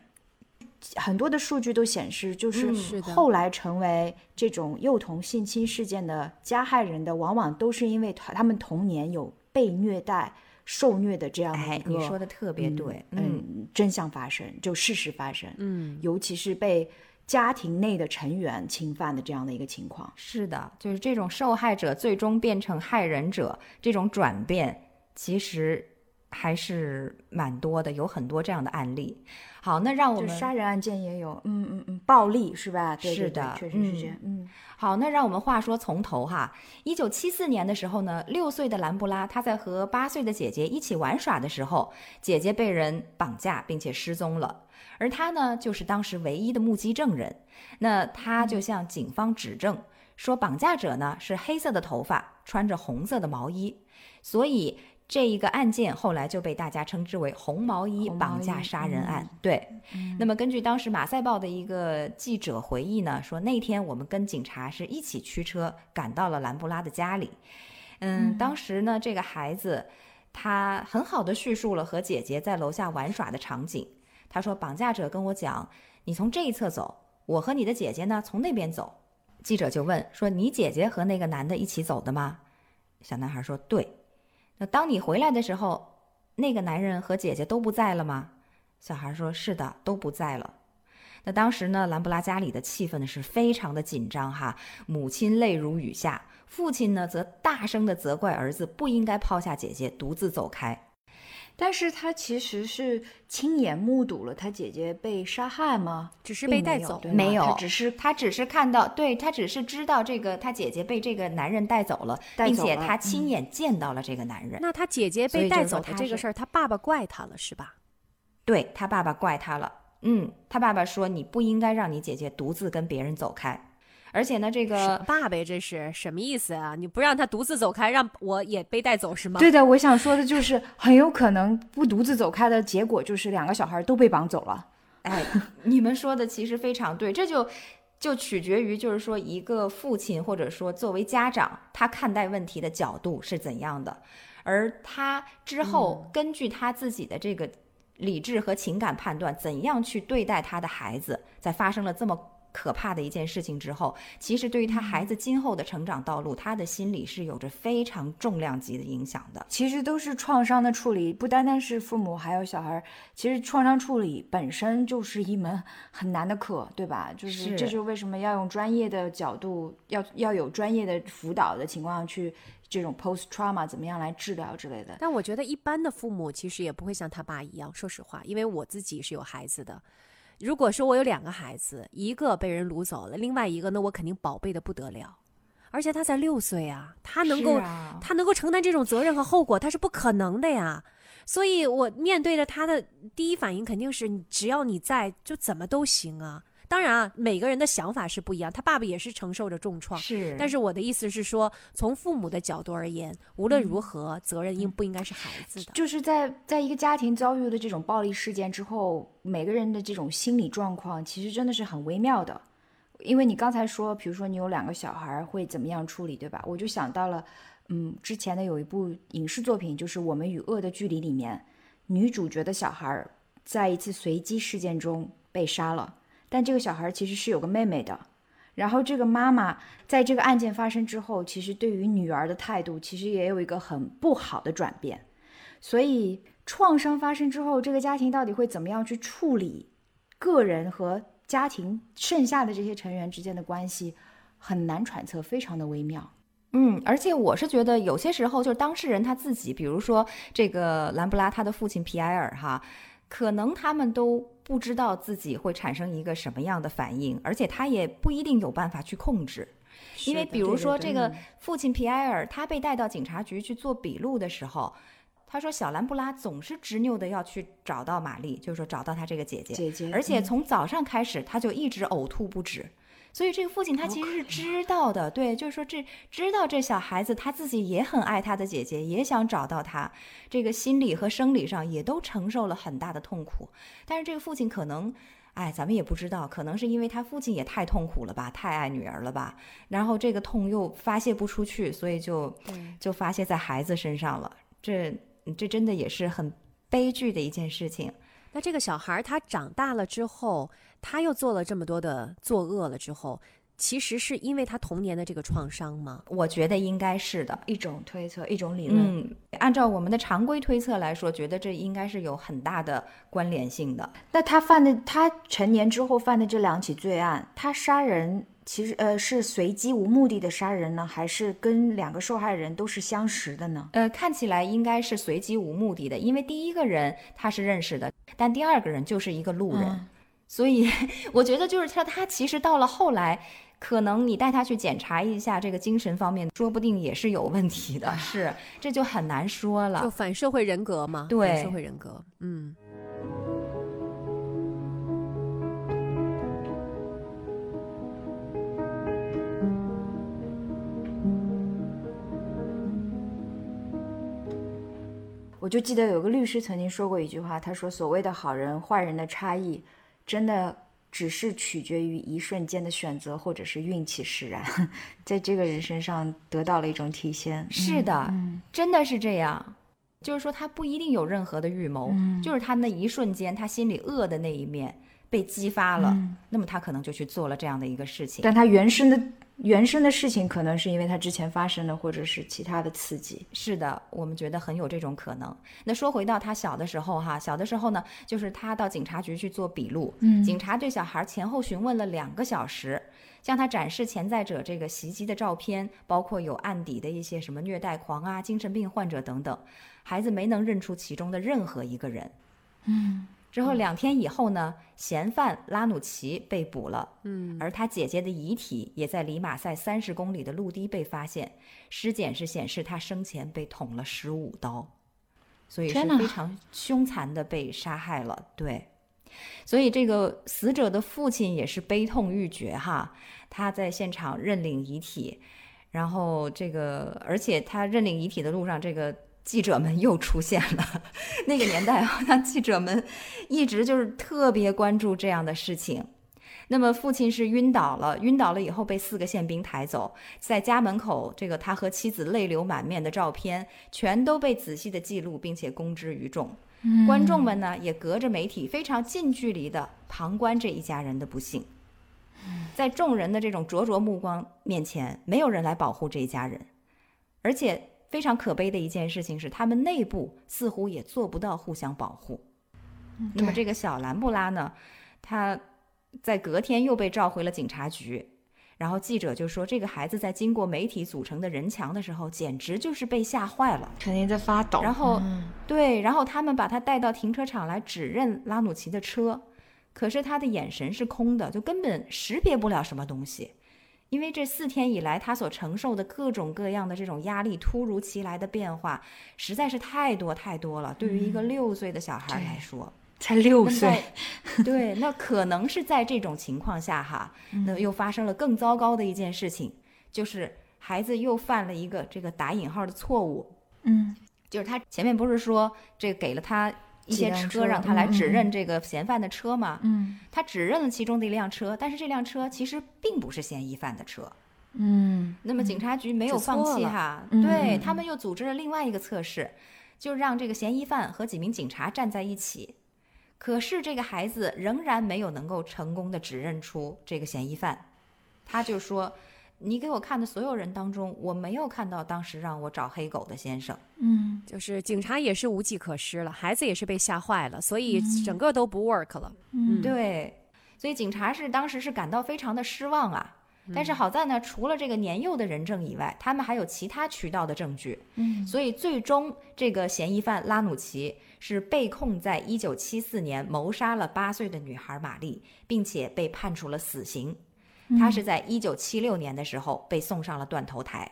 很多的数据都显示，就是后来成为这种幼童性侵事件的加害人的，往往都是因为他他们童年有被虐待、受虐的这样的一个。你说的特别对，嗯，真相发生就事实发生，嗯，尤其是被。家庭内的成员侵犯的这样的一个情况，是的，就是这种受害者最终变成害人者这种转变，其实还是蛮多的，有很多这样的案例。好，那让我们杀人案件也有，嗯嗯嗯，暴力是吧？是的，确实是这样。嗯，好，那让我们话说从头哈。一九七四年的时候呢，六岁的兰布拉他在和八岁的姐姐一起玩耍的时候，姐姐被人绑架并且失踪了。而他呢，就是当时唯一的目击证人。那他就向警方指证说，绑架者呢是黑色的头发，穿着红色的毛衣。所以这一个案件后来就被大家称之为“红毛衣绑架杀人案”。对。那么根据当时《马赛报》的一个记者回忆呢，说那天我们跟警察是一起驱车赶到了兰布拉的家里。嗯，当时呢，这个孩子他很好的叙述了和姐姐在楼下玩耍的场景。他说：“绑架者跟我讲，你从这一侧走，我和你的姐姐呢从那边走。”记者就问说：“你姐姐和那个男的一起走的吗？”小男孩说：“对。”那当你回来的时候，那个男人和姐姐都不在了吗？小孩说：“是的，都不在了。”那当时呢，兰布拉家里的气氛呢是非常的紧张哈，母亲泪如雨下，父亲呢则大声的责怪儿子不应该抛下姐姐独自走开。但是他其实是亲眼目睹了他姐姐被杀害吗？只是被带走，没有，只是他只是看到，对他只是知道这个他姐姐被这个男人带走了，并且他亲眼见到了这个男人。那他姐姐被带走的这个事儿，他爸爸怪他了是吧？对他爸爸怪他了。嗯，他爸爸说你不应该让你姐姐独自跟别人走开。而且呢，这个爸爸这是什么意思啊？你不让他独自走开，让我也被带走是吗？对的，我想说的就是很有可能不独自走开的结果就是两个小孩都被绑走了。哎，你们说的其实非常对，这就就取决于就是说一个父亲或者说作为家长他看待问题的角度是怎样的，而他之后根据他自己的这个理智和情感判断，怎样去对待他的孩子，在发生了这么。可怕的一件事情之后，其实对于他孩子今后的成长道路，他的心理是有着非常重量级的影响的。其实都是创伤的处理，不单单是父母，还有小孩。其实创伤处理本身就是一门 很难的课，对吧？就是这就是为什么要用专业的角度，要要有专业的辅导的情况下去这种 post trauma 怎么样来治疗之类的。但我觉得一般的父母其实也不会像他爸一样，说实话，因为我自己是有孩子的。如果说我有两个孩子，一个被人掳走了，另外一个那，我肯定宝贝的不得了。而且他才六岁啊，他能够他能够承担这种责任和后果，他是不可能的呀。所以我面对着他的第一反应肯定是，只要你在，就怎么都行啊。当然啊，每个人的想法是不一样。他爸爸也是承受着重创，是。但是我的意思是说，从父母的角度而言，无论如何，责任应不应该是孩子的？就是在在一个家庭遭遇了这种暴力事件之后，每个人的这种心理状况其实真的是很微妙的。因为你刚才说，比如说你有两个小孩会怎么样处理，对吧？我就想到了，嗯，之前的有一部影视作品，就是《我们与恶的距离》里面，女主角的小孩在一次随机事件中被杀了。但这个小孩其实是有个妹妹的，然后这个妈妈在这个案件发生之后，其实对于女儿的态度其实也有一个很不好的转变。所以创伤发生之后，这个家庭到底会怎么样去处理个人和家庭剩下的这些成员之间的关系，很难揣测，非常的微妙。嗯，而且我是觉得有些时候就是当事人他自己，比如说这个兰布拉他的父亲皮埃尔哈。可能他们都不知道自己会产生一个什么样的反应，而且他也不一定有办法去控制。因为比如说，这个父亲皮埃尔，他被带到警察局去做笔录的时候，他说小兰布拉总是执拗的要去找到玛丽，就是说找到他这个姐姐。姐姐，而且从早上开始，他就一直呕吐不止。所以这个父亲他其实是知道的，对，就是说这知道这小孩子他自己也很爱他的姐姐，也想找到他，这个心理和生理上也都承受了很大的痛苦。但是这个父亲可能，哎，咱们也不知道，可能是因为他父亲也太痛苦了吧，太爱女儿了吧，然后这个痛又发泄不出去，所以就就发泄在孩子身上了。这这真的也是很悲剧的一件事情。那这个小孩他长大了之后。他又做了这么多的作恶了之后，其实是因为他童年的这个创伤吗？我觉得应该是的一种推测，一种理论。嗯，按照我们的常规推测来说，觉得这应该是有很大的关联性的。那他犯的，他成年之后犯的这两起罪案，他杀人其实呃是随机无目的的杀人呢，还是跟两个受害人都是相识的呢？呃，看起来应该是随机无目的的，因为第一个人他是认识的，但第二个人就是一个路人。所以，我觉得就是他，他其实到了后来，可能你带他去检查一下这个精神方面，说不定也是有问题的。是，这就很难说了。就反社会人格嘛？对，社会人格。嗯。我就记得有个律师曾经说过一句话，他说：“所谓的好人坏人的差异。”真的只是取决于一瞬间的选择，或者是运气使然，在这个人身上得到了一种体现。是的，真的是这样。就是说，他不一定有任何的预谋，就是他那一瞬间，他心里恶的那一面被激发了，那么他可能就去做了这样的一个事情。但他原生的。原生的事情可能是因为他之前发生的，或者是其他的刺激。是的，我们觉得很有这种可能。那说回到他小的时候哈，小的时候呢，就是他到警察局去做笔录，嗯，警察对小孩前后询问了两个小时，向他展示潜在者这个袭击的照片，包括有案底的一些什么虐待狂啊、精神病患者等等。孩子没能认出其中的任何一个人。嗯，之后两天以后呢，嫌犯拉努奇被捕了。嗯，而他姐姐的遗体也在离马赛三十公里的陆地被发现，尸检是显示他生前被捅了十五刀，所以是非常凶残的被杀害了。对，所以这个死者的父亲也是悲痛欲绝哈，他在现场认领遗体，然后这个而且他认领遗体的路上，这个。记者们又出现了。那个年代，好像记者们一直就是特别关注这样的事情。那么，父亲是晕倒了，晕倒了以后被四个宪兵抬走，在家门口，这个他和妻子泪流满面的照片全都被仔细的记录，并且公之于众。观众们呢，也隔着媒体非常近距离的旁观这一家人的不幸。在众人的这种灼灼目光面前，没有人来保护这一家人，而且。非常可悲的一件事情是，他们内部似乎也做不到互相保护。那么这个小兰布拉呢，他在隔天又被召回了警察局。然后记者就说，这个孩子在经过媒体组成的人墙的时候，简直就是被吓坏了，肯定在发抖。然后，对，然后他们把他带到停车场来指认拉努奇的车，可是他的眼神是空的，就根本识别不了什么东西。因为这四天以来，他所承受的各种各样的这种压力，突如其来的变化，实在是太多太多了。对于一个六岁的小孩来说，才六岁，对，那可能是在这种情况下哈，那又发生了更糟糕的一件事情，就是孩子又犯了一个这个打引号的错误。嗯，就是他前面不是说这给了他。一些车让他来指认这个嫌犯的车嘛，嗯，他指认了其中的一辆车，但是这辆车其实并不是嫌疑犯的车，嗯，那么警察局没有放弃哈，对他们又组织了另外一个测试，就让这个嫌疑犯和几名警察站在一起，可是这个孩子仍然没有能够成功的指认出这个嫌疑犯，他就说。你给我看的所有人当中，我没有看到当时让我找黑狗的先生。嗯，就是警察也是无计可施了，孩子也是被吓坏了，所以整个都不 work 了。嗯，对，所以警察是当时是感到非常的失望啊。但是好在呢，除了这个年幼的人证以外，他们还有其他渠道的证据。嗯，所以最终这个嫌疑犯拉努奇是被控在一九七四年谋杀了八岁的女孩玛丽，并且被判处了死刑。他是在一九七六年的时候被送上了断头台。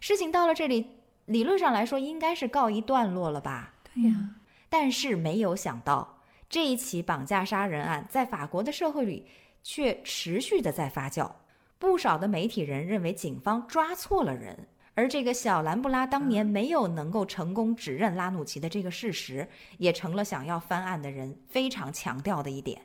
事情到了这里，理论上来说应该是告一段落了吧？对呀。但是没有想到，这一起绑架杀人案在法国的社会里却持续的在发酵。不少的媒体人认为警方抓错了人，而这个小兰布拉当年没有能够成功指认拉努奇的这个事实，也成了想要翻案的人非常强调的一点。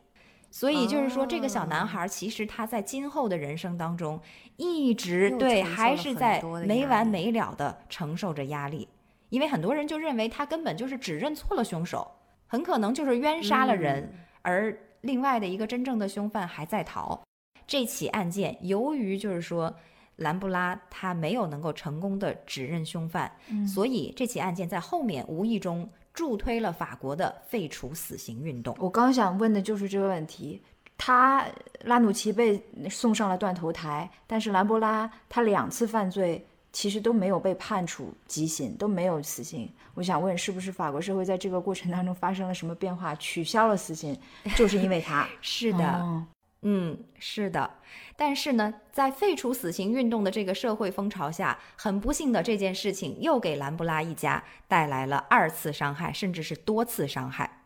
所以就是说，这个小男孩其实他在今后的人生当中，一直对还是在没完没了的承受着压力，因为很多人就认为他根本就是指认错了凶手，很可能就是冤杀了人，而另外的一个真正的凶犯还在逃。这起案件由于就是说兰布拉他没有能够成功的指认凶犯，所以这起案件在后面无意中。助推了法国的废除死刑运动。我刚想问的就是这个问题。他拉努奇被送上了断头台，但是兰博拉他两次犯罪其实都没有被判处极刑，都没有死刑。我想问，是不是法国社会在这个过程当中发生了什么变化，取消了死刑，就是因为他？是的。嗯，是的，但是呢，在废除死刑运动的这个社会风潮下，很不幸的这件事情又给兰布拉一家带来了二次伤害，甚至是多次伤害。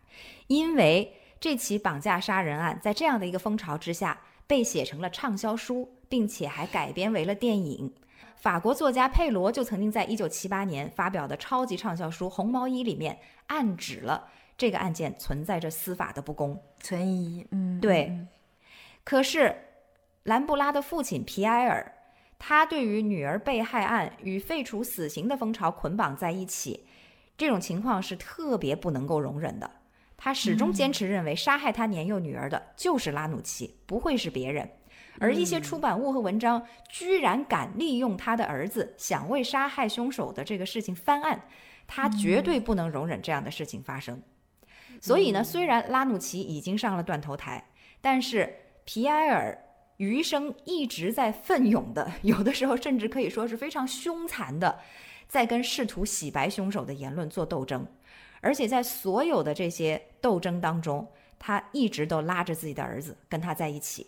因为这起绑架杀人案在这样的一个风潮之下被写成了畅销书，并且还改编为了电影。法国作家佩罗就曾经在一九七八年发表的超级畅销书《红毛衣》里面暗指了这个案件存在着司法的不公存疑。嗯，对。可是，兰布拉的父亲皮埃尔，他对于女儿被害案与废除死刑的风潮捆绑在一起，这种情况是特别不能够容忍的。他始终坚持认为，杀害他年幼女儿的就是拉努奇，不会是别人。而一些出版物和文章居然敢利用他的儿子想为杀害凶手的这个事情翻案，他绝对不能容忍这样的事情发生。所以呢，虽然拉努奇已经上了断头台，但是。皮埃尔余生一直在奋勇的，有的时候甚至可以说是非常凶残的，在跟试图洗白凶手的言论做斗争，而且在所有的这些斗争当中，他一直都拉着自己的儿子跟他在一起。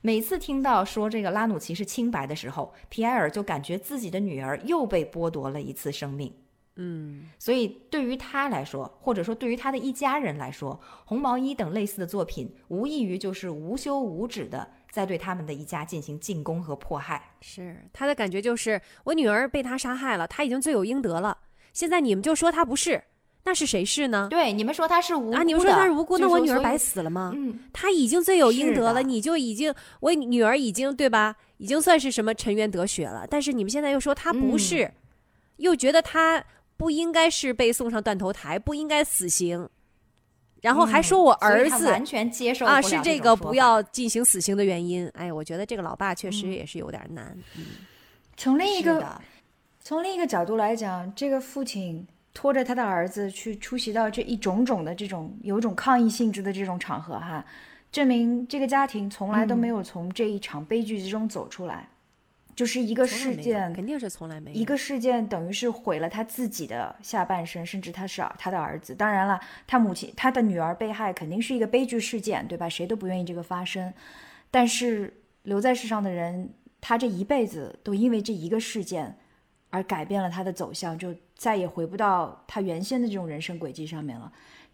每次听到说这个拉努奇是清白的时候，皮埃尔就感觉自己的女儿又被剥夺了一次生命。嗯，所以对于他来说，或者说对于他的一家人来说，《红毛衣》等类似的作品，无异于就是无休无止的在对他们的一家进行进攻和迫害。是他的感觉就是，我女儿被他杀害了，他已经罪有应得了。现在你们就说他不是。那是谁是呢？对，你们说他是无辜啊？你们说他是无辜，那我女儿白死了吗？嗯，他已经罪有应得了，你就已经我女儿已经对吧？已经算是什么沉冤得雪了。但是你们现在又说他不是，又觉得他不应该是被送上断头台，不应该死刑，然后还说我儿子完全接受啊，是这个不要进行死刑的原因。哎，我觉得这个老爸确实也是有点难。嗯，从另一个从另一个角度来讲，这个父亲。拖着他的儿子去出席到这一种种的这种有一种抗议性质的这种场合，哈，证明这个家庭从来都没有从这一场悲剧之中走出来，就是一个事件，肯定是从来没有一个事件，等于是毁了他自己的下半生，甚至他是他的儿子。当然了，他母亲他的女儿被害肯定是一个悲剧事件，对吧？谁都不愿意这个发生。但是留在世上的人，他这一辈子都因为这一个事件。而改变了他的走向，就再也回不到他原先的这种人生轨迹上面了。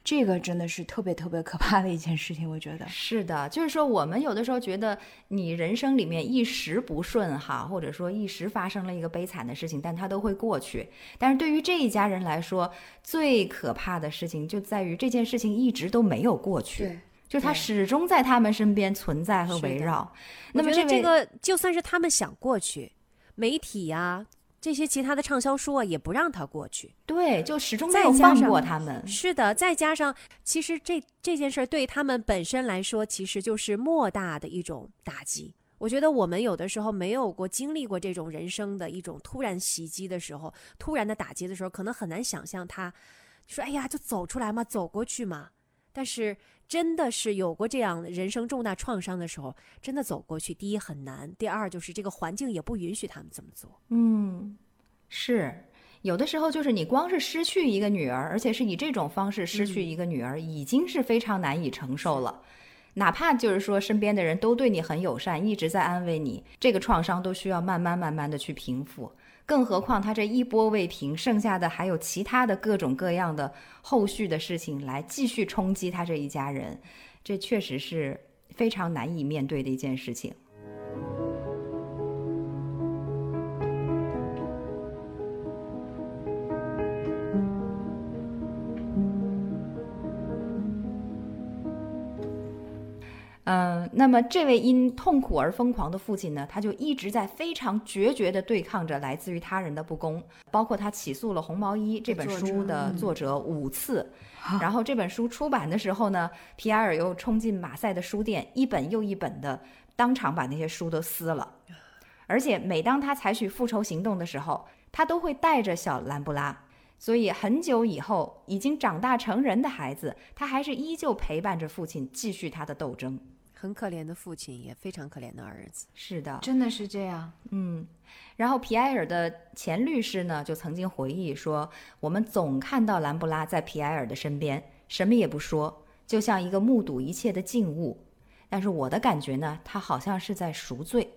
这个真的是特别特别可怕的一件事情，我觉得是的。就是说，我们有的时候觉得你人生里面一时不顺哈，或者说一时发生了一个悲惨的事情，但它都会过去。但是对于这一家人来说，最可怕的事情就在于这件事情一直都没有过去，就是它始终在他们身边存在和围绕。那么这个就算是他们想过去，媒体呀。这些其他的畅销书啊，也不让他过去。对，就始终没有放过他们。是的，再加上，其实这这件事儿对他们本身来说，其实就是莫大的一种打击。我觉得我们有的时候没有过经历过这种人生的一种突然袭击的时候，突然的打击的时候，可能很难想象他说：“哎呀，就走出来嘛，走过去嘛。”但是。真的是有过这样人生重大创伤的时候，真的走过去，第一很难，第二就是这个环境也不允许他们这么做。嗯，是有的时候就是你光是失去一个女儿，而且是以这种方式失去一个女儿，已经是非常难以承受了。哪怕就是说身边的人都对你很友善，一直在安慰你，这个创伤都需要慢慢慢慢的去平复。更何况他这一波未平，剩下的还有其他的各种各样的后续的事情来继续冲击他这一家人，这确实是非常难以面对的一件事情。那么这位因痛苦而疯狂的父亲呢，他就一直在非常决绝地对抗着来自于他人的不公，包括他起诉了《红毛衣》这本书的作者五次，然后这本书出版的时候呢，皮埃尔又冲进马赛的书店，一本又一本的当场把那些书都撕了，而且每当他采取复仇行动的时候，他都会带着小兰布拉，所以很久以后，已经长大成人的孩子，他还是依旧陪伴着父亲继续他的斗争。很可怜的父亲，也非常可怜的儿子。是的，真的是这样。嗯，然后皮埃尔的前律师呢，就曾经回忆说：“我们总看到兰布拉在皮埃尔的身边，什么也不说，就像一个目睹一切的静物。但是我的感觉呢，他好像是在赎罪。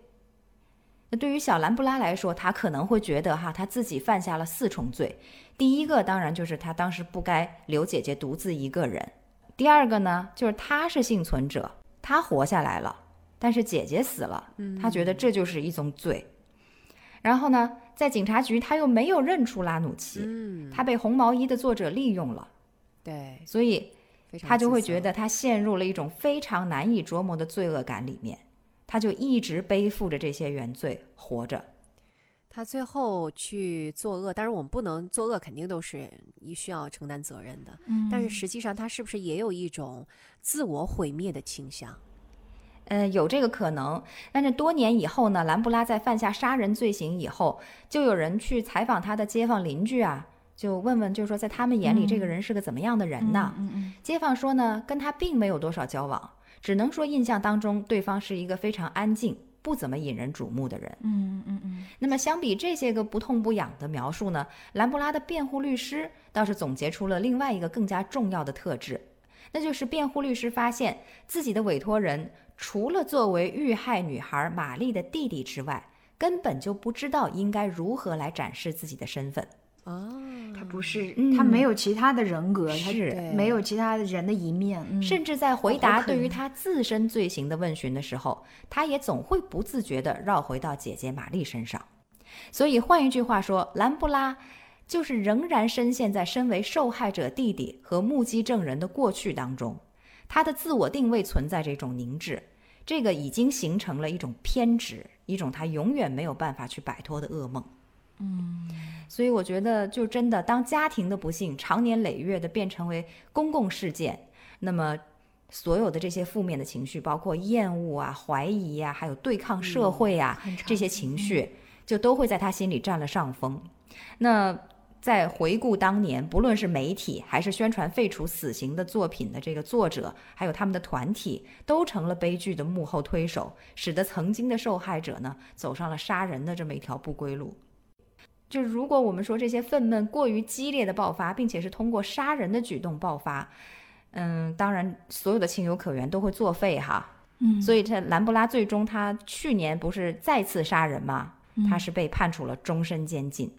那对于小兰布拉来说，他可能会觉得哈，他自己犯下了四重罪。第一个当然就是他当时不该留姐姐独自一个人。第二个呢，就是他是幸存者。”他活下来了，但是姐姐死了，他觉得这就是一种罪。然后呢，在警察局他又没有认出拉努奇，他被《红毛衣》的作者利用了，对，所以他就会觉得他陷入了一种非常难以琢磨的罪恶感里面，他就一直背负着这些原罪活着。他最后去作恶，当然我们不能作恶，肯定都是一需要承担责任的。嗯，但是实际上他是不是也有一种自我毁灭的倾向？嗯，有这个可能。但是多年以后呢，兰布拉在犯下杀人罪行以后，就有人去采访他的街坊邻居啊，就问问，就是说在他们眼里这个人是个怎么样的人呢？嗯嗯。街坊说呢，跟他并没有多少交往，只能说印象当中对方是一个非常安静、不怎么引人瞩目的人。嗯嗯嗯。那么相比这些个不痛不痒的描述呢，兰布拉的辩护律师倒是总结出了另外一个更加重要的特质，那就是辩护律师发现自己的委托人除了作为遇害女孩玛丽的弟弟之外，根本就不知道应该如何来展示自己的身份。哦，他不是，他没有其他的人格，他是。没有其他的人的一面，甚至在回答对于他自身罪行的问询的时候，他也总会不自觉地绕回到姐姐玛丽身上。所以换一句话说，兰布拉就是仍然深陷在身为受害者弟弟和目击证人的过去当中，他的自我定位存在这种凝滞，这个已经形成了一种偏执，一种他永远没有办法去摆脱的噩梦。嗯，所以我觉得，就真的当家庭的不幸长年累月的变成为公共事件，那么所有的这些负面的情绪，包括厌恶啊、怀疑呀，还有对抗社会啊这些情绪，就都会在他心里占了上风。那在回顾当年，不论是媒体还是宣传废除死刑的作品的这个作者，还有他们的团体，都成了悲剧的幕后推手，使得曾经的受害者呢走上了杀人的这么一条不归路。就如果我们说这些愤懑过于激烈的爆发，并且是通过杀人的举动爆发，嗯，当然所有的情有可原都会作废哈。嗯，所以这兰布拉最终他去年不是再次杀人吗？他是被判处了终身监禁。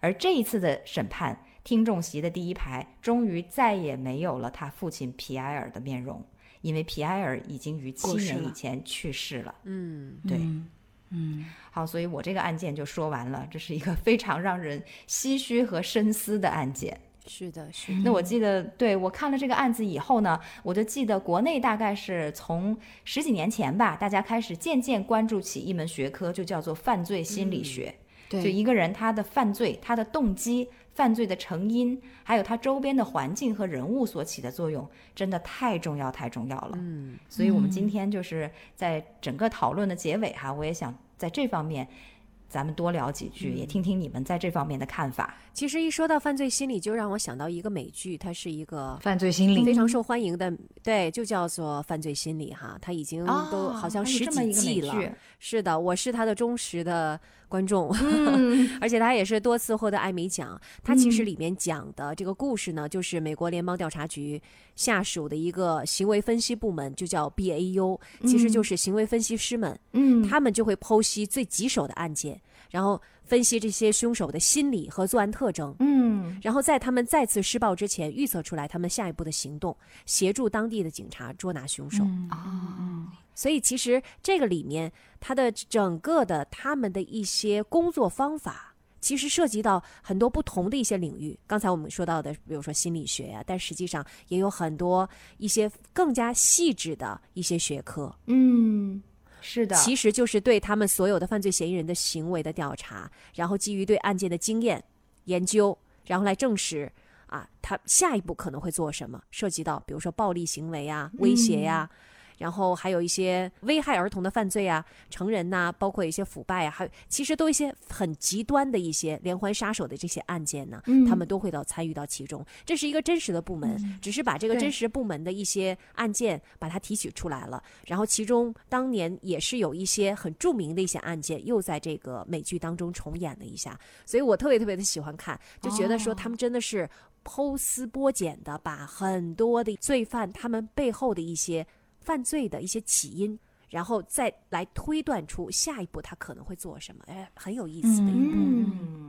而这一次的审判，听众席的第一排终于再也没有了他父亲皮埃尔的面容，因为皮埃尔已经于七年以前去世了。嗯，对。嗯，好，所以我这个案件就说完了。这是一个非常让人唏嘘和深思的案件。是的，是。那我记得，对我看了这个案子以后呢，我就记得国内大概是从十几年前吧，大家开始渐渐关注起一门学科，就叫做犯罪心理学。对，就一个人他的犯罪，他的动机。犯罪的成因，还有它周边的环境和人物所起的作用，真的太重要，太重要了。嗯，所以我们今天就是在整个讨论的结尾哈，我也想在这方面。咱们多聊几句，也听听你们在这方面的看法。其实一说到犯罪心理，就让我想到一个美剧，它是一个犯罪心理非常受欢迎的，对，就叫做《犯罪心理》哈。它已经都好像十几季了。是的，我是它的忠实的观众，而且它也是多次获得艾美奖。它其实里面讲的这个故事呢，就是美国联邦调查局下属的一个行为分析部门，就叫 BAU，其实就是行为分析师们，嗯，他们就会剖析最棘手的案件。然后分析这些凶手的心理和作案特征，嗯，然后在他们再次施暴之前预测出来他们下一步的行动，协助当地的警察捉拿凶手。啊，所以其实这个里面，他的整个的他们的一些工作方法，其实涉及到很多不同的一些领域。刚才我们说到的，比如说心理学呀，但实际上也有很多一些更加细致的一些学科。嗯。是的，其实就是对他们所有的犯罪嫌疑人的行为的调查，然后基于对案件的经验研究，然后来证实啊，他下一步可能会做什么，涉及到比如说暴力行为啊、威胁呀。然后还有一些危害儿童的犯罪啊，成人呐，包括一些腐败啊，还有其实都一些很极端的一些连环杀手的这些案件呢，他们都会到参与到其中。这是一个真实的部门，只是把这个真实部门的一些案件把它提取出来了。然后其中当年也是有一些很著名的一些案件，又在这个美剧当中重演了一下。所以我特别特别的喜欢看，就觉得说他们真的是剖丝剥茧的把很多的罪犯他们背后的一些。犯罪的一些起因，然后再来推断出下一步他可能会做什么，哎，很有意思的一部。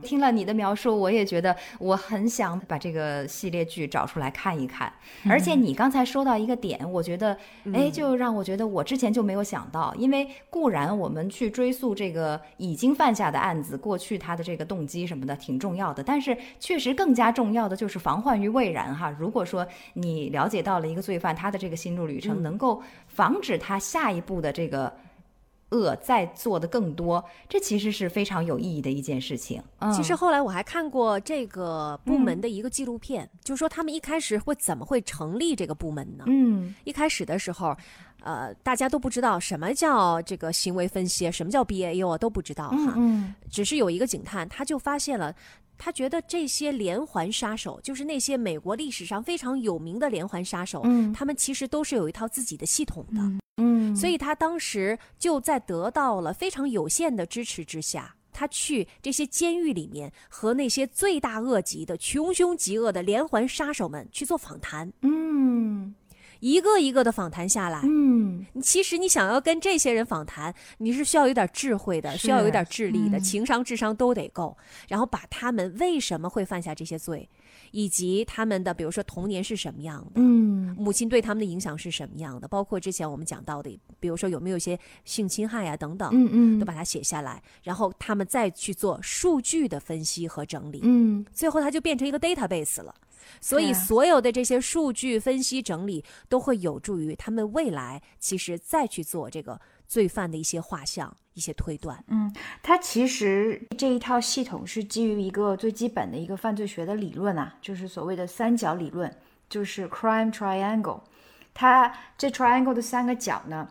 听了你的描述，我也觉得我很想把这个系列剧找出来看一看。而且你刚才说到一个点，我觉得，哎，就让我觉得我之前就没有想到。因为固然我们去追溯这个已经犯下的案子，过去他的这个动机什么的挺重要的，但是确实更加重要的就是防患于未然哈。如果说你了解到了一个罪犯他的这个心路旅程，能够防止他下一步的这个恶再做的更多，这其实是非常有意义的一件事情。其实后来我还看过这个部门的一个纪录片，就是说他们一开始会怎么会成立这个部门呢？嗯，一开始的时候，呃，大家都不知道什么叫这个行为分析，什么叫 BAU 啊，都不知道哈。嗯，只是有一个警探，他就发现了。他觉得这些连环杀手，就是那些美国历史上非常有名的连环杀手，他们其实都是有一套自己的系统的。嗯，所以他当时就在得到了非常有限的支持之下，他去这些监狱里面和那些罪大恶极的穷凶极恶的连环杀手们去做访谈。嗯。一个一个的访谈下来，嗯，其实你想要跟这些人访谈，你是需要有点智慧的，需要有点智力的，情商、智商都得够，然后把他们为什么会犯下这些罪，以及他们的比如说童年是什么样的，嗯，母亲对他们的影响是什么样的，包括之前我们讲到的，比如说有没有一些性侵害啊等等，嗯嗯，都把它写下来，然后他们再去做数据的分析和整理，嗯，最后它就变成一个 database 了。所以，所有的这些数据分析整理都会有助于他们未来其实再去做这个罪犯的一些画像、一些推断。嗯，它其实这一套系统是基于一个最基本的一个犯罪学的理论啊，就是所谓的三角理论，就是 crime triangle。它这 triangle 的三个角呢，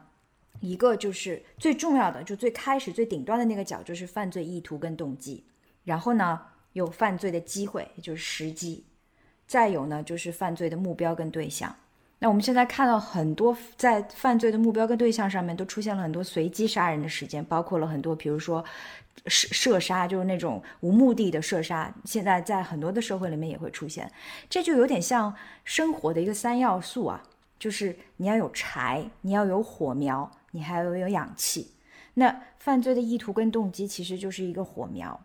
一个就是最重要的，就最开始最顶端的那个角，就是犯罪意图跟动机。然后呢，有犯罪的机会，也就是时机。再有呢，就是犯罪的目标跟对象。那我们现在看到很多在犯罪的目标跟对象上面都出现了很多随机杀人的事件，包括了很多，比如说射射杀，就是那种无目的的射杀。现在在很多的社会里面也会出现，这就有点像生活的一个三要素啊，就是你要有柴，你要有火苗，你还要有氧气。那犯罪的意图跟动机其实就是一个火苗。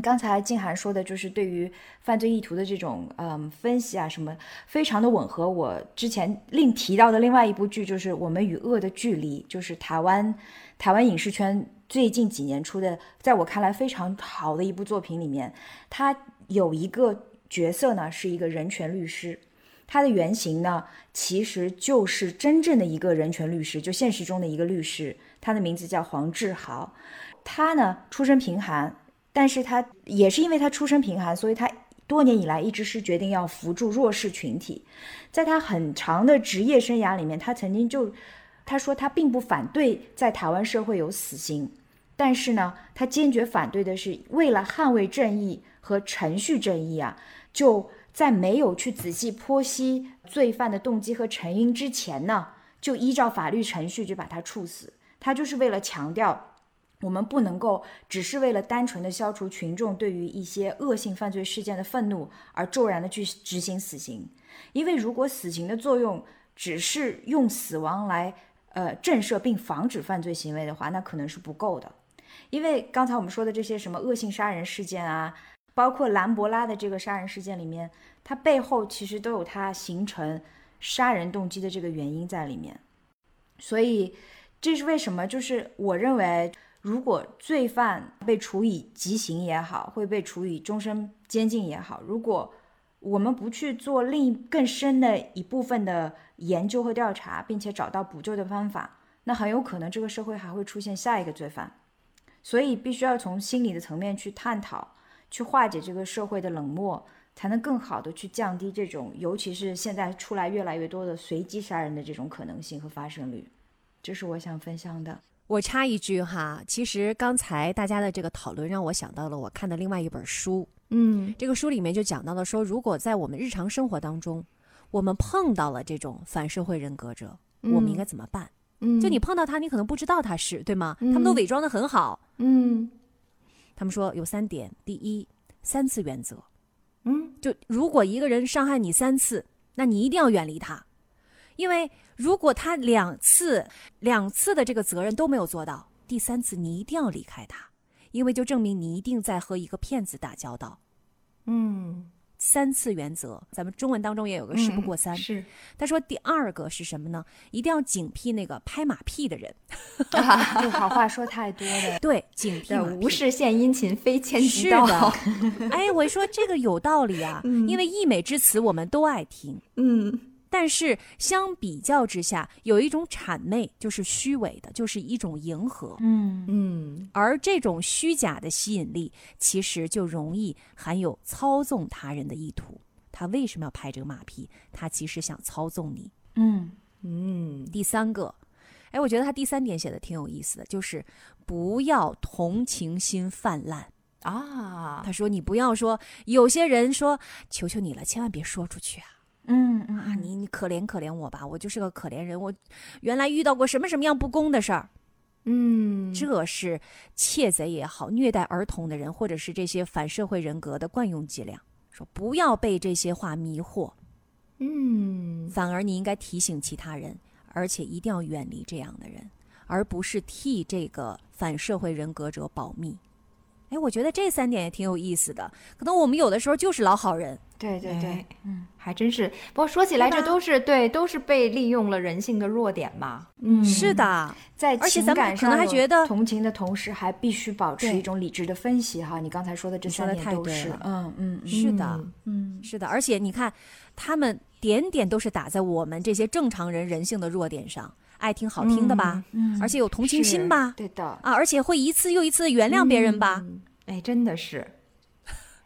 刚才静涵说的，就是对于犯罪意图的这种嗯分析啊，什么非常的吻合。我之前另提到的另外一部剧，就是《我们与恶的距离》，就是台湾台湾影视圈最近几年出的，在我看来非常好的一部作品里面，它有一个角色呢，是一个人权律师，他的原型呢，其实就是真正的一个人权律师，就现实中的一个律师，他的名字叫黄志豪，他呢出身贫寒。但是他也是因为他出身贫寒，所以他多年以来一直是决定要扶助弱势群体。在他很长的职业生涯里面，他曾经就他说他并不反对在台湾社会有死刑，但是呢，他坚决反对的是为了捍卫正义和程序正义啊，就在没有去仔细剖析罪犯的动机和成因之前呢，就依照法律程序就把他处死。他就是为了强调。我们不能够只是为了单纯的消除群众对于一些恶性犯罪事件的愤怒而骤然的去执行死刑，因为如果死刑的作用只是用死亡来呃震慑并防止犯罪行为的话，那可能是不够的。因为刚才我们说的这些什么恶性杀人事件啊，包括兰博拉的这个杀人事件里面，它背后其实都有它形成杀人动机的这个原因在里面。所以这是为什么？就是我认为。如果罪犯被处以极刑也好，会被处以终身监禁也好，如果我们不去做另一更深的一部分的研究和调查，并且找到补救的方法，那很有可能这个社会还会出现下一个罪犯。所以，必须要从心理的层面去探讨，去化解这个社会的冷漠，才能更好的去降低这种，尤其是现在出来越来越多的随机杀人的这种可能性和发生率。这是我想分享的。我插一句哈，其实刚才大家的这个讨论让我想到了我看的另外一本书，嗯，这个书里面就讲到了说，如果在我们日常生活当中，我们碰到了这种反社会人格者，我们应该怎么办？嗯，就你碰到他，你可能不知道他是对吗？他们都伪装的很好，嗯，他们说有三点，第一，三次原则，嗯，就如果一个人伤害你三次，那你一定要远离他。因为如果他两次两次的这个责任都没有做到，第三次你一定要离开他，因为就证明你一定在和一个骗子打交道。嗯，三次原则，咱们中文当中也有个“事不过三”。是，他说第二个是什么呢？一定要警惕那个拍马屁的人，就好话说太多了。对，警惕无事献殷勤，非千金道。哎，我说这个有道理啊，因为溢美之词我们都爱听。嗯。但是相比较之下，有一种谄媚，就是虚伪的，就是一种迎合。嗯嗯，而这种虚假的吸引力，其实就容易含有操纵他人的意图。他为什么要拍这个马屁？他其实想操纵你。嗯嗯。第三个，哎，我觉得他第三点写的挺有意思的，就是不要同情心泛滥啊。他说：“你不要说，有些人说，求求你了，千万别说出去啊。”嗯嗯啊，你你可怜可怜我吧，我就是个可怜人，我原来遇到过什么什么样不公的事儿。嗯，这是窃贼也好，虐待儿童的人，或者是这些反社会人格的惯用伎俩。说不要被这些话迷惑，嗯，反而你应该提醒其他人，而且一定要远离这样的人，而不是替这个反社会人格者保密。哎，我觉得这三点也挺有意思的。可能我们有的时候就是老好人，对对对哎，嗯，还真是。不过说起来，这都是对，都是被利用了人性的弱点嘛。嗯，是的，在而且咱们情感可能上还觉得同情的同时，还必须保持一种理智的分析哈。你刚才说的这三点都是嗯嗯嗯是的，嗯嗯，是的。而且你看，他们点点都是打在我们这些正常人人性的弱点上，爱听好听的吧，嗯而且有同情心吧，对的，啊，而且会一次又一次的原谅别人吧。嗯哎，真的是。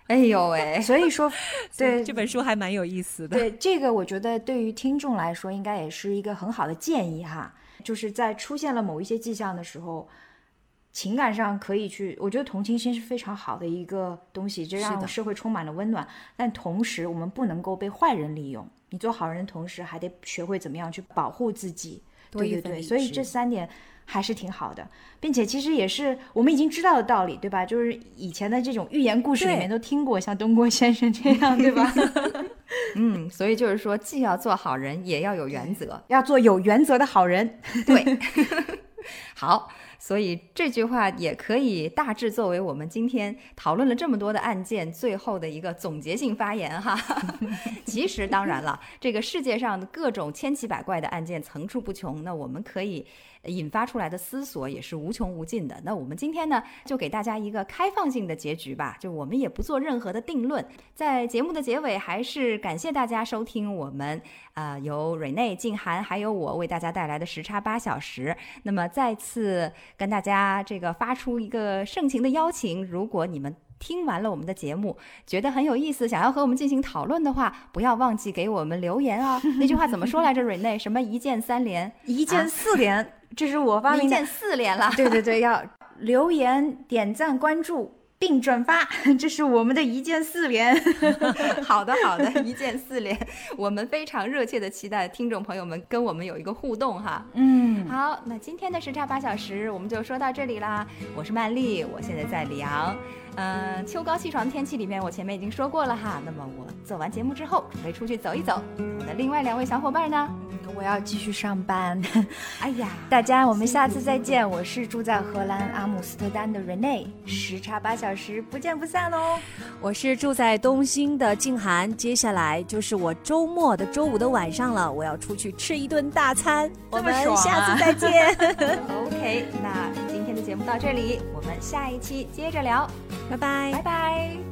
哎呦喂，所以说，对这本书还蛮有意思的。对，这个我觉得对于听众来说，应该也是一个很好的建议哈。就是在出现了某一些迹象的时候，情感上可以去，我觉得同情心是非常好的一个东西，这让社会充满了温暖。但同时，我们不能够被坏人利用。你做好人的同时，还得学会怎么样去保护自己。对对对，所以这三点还是挺好的，并且其实也是我们已经知道的道理，对吧？就是以前的这种寓言故事里面都听过，像东郭先生这样，对吧？嗯，所以就是说，既要做好人，也要有原则。要做有原则的好人。对，好，所以这句话也可以大致作为我们今天讨论了这么多的案件最后的一个总结性发言哈。其实当然了，这个世界上的各种千奇百怪的案件层出不穷，那我们可以引发出来的思索也是无穷无尽的。那我们今天呢，就给大家一个开放性的结局吧，就我们也不做任何的定论。在节目的结尾，还是感谢大家收听我们啊、呃由瑞内、静涵还有我为大家带来的时差八小时。那么再次跟大家这个发出一个盛情的邀请，如果你们。听完了我们的节目，觉得很有意思，想要和我们进行讨论的话，不要忘记给我们留言哦。那句话怎么说来着？瑞内什么一键三连，一键四连，这是我发明的一键。四连了。对对对，要留言、点赞、关注并转发，这是我们的一键四连。好的，好的，一键四连，我们非常热切的期待听众朋友们跟我们有一个互动哈。嗯，好，那今天的时差八小时我们就说到这里啦。我是曼丽，我现在在里昂。嗯、秋高气爽的天气里面，我前面已经说过了哈。那么我做完节目之后，准备出去走一走。我的另外两位小伙伴呢？我要继续上班。哎呀，大家，我们下次再见。我是住在荷兰阿姆斯特丹的 Rene，时差八小时，不见不散喽。我是住在东兴的静涵，接下来就是我周末的周五的晚上了，我要出去吃一顿大餐。我们下次再见，OK，那今天的节目到这里，我们下一期接着聊，拜拜拜拜。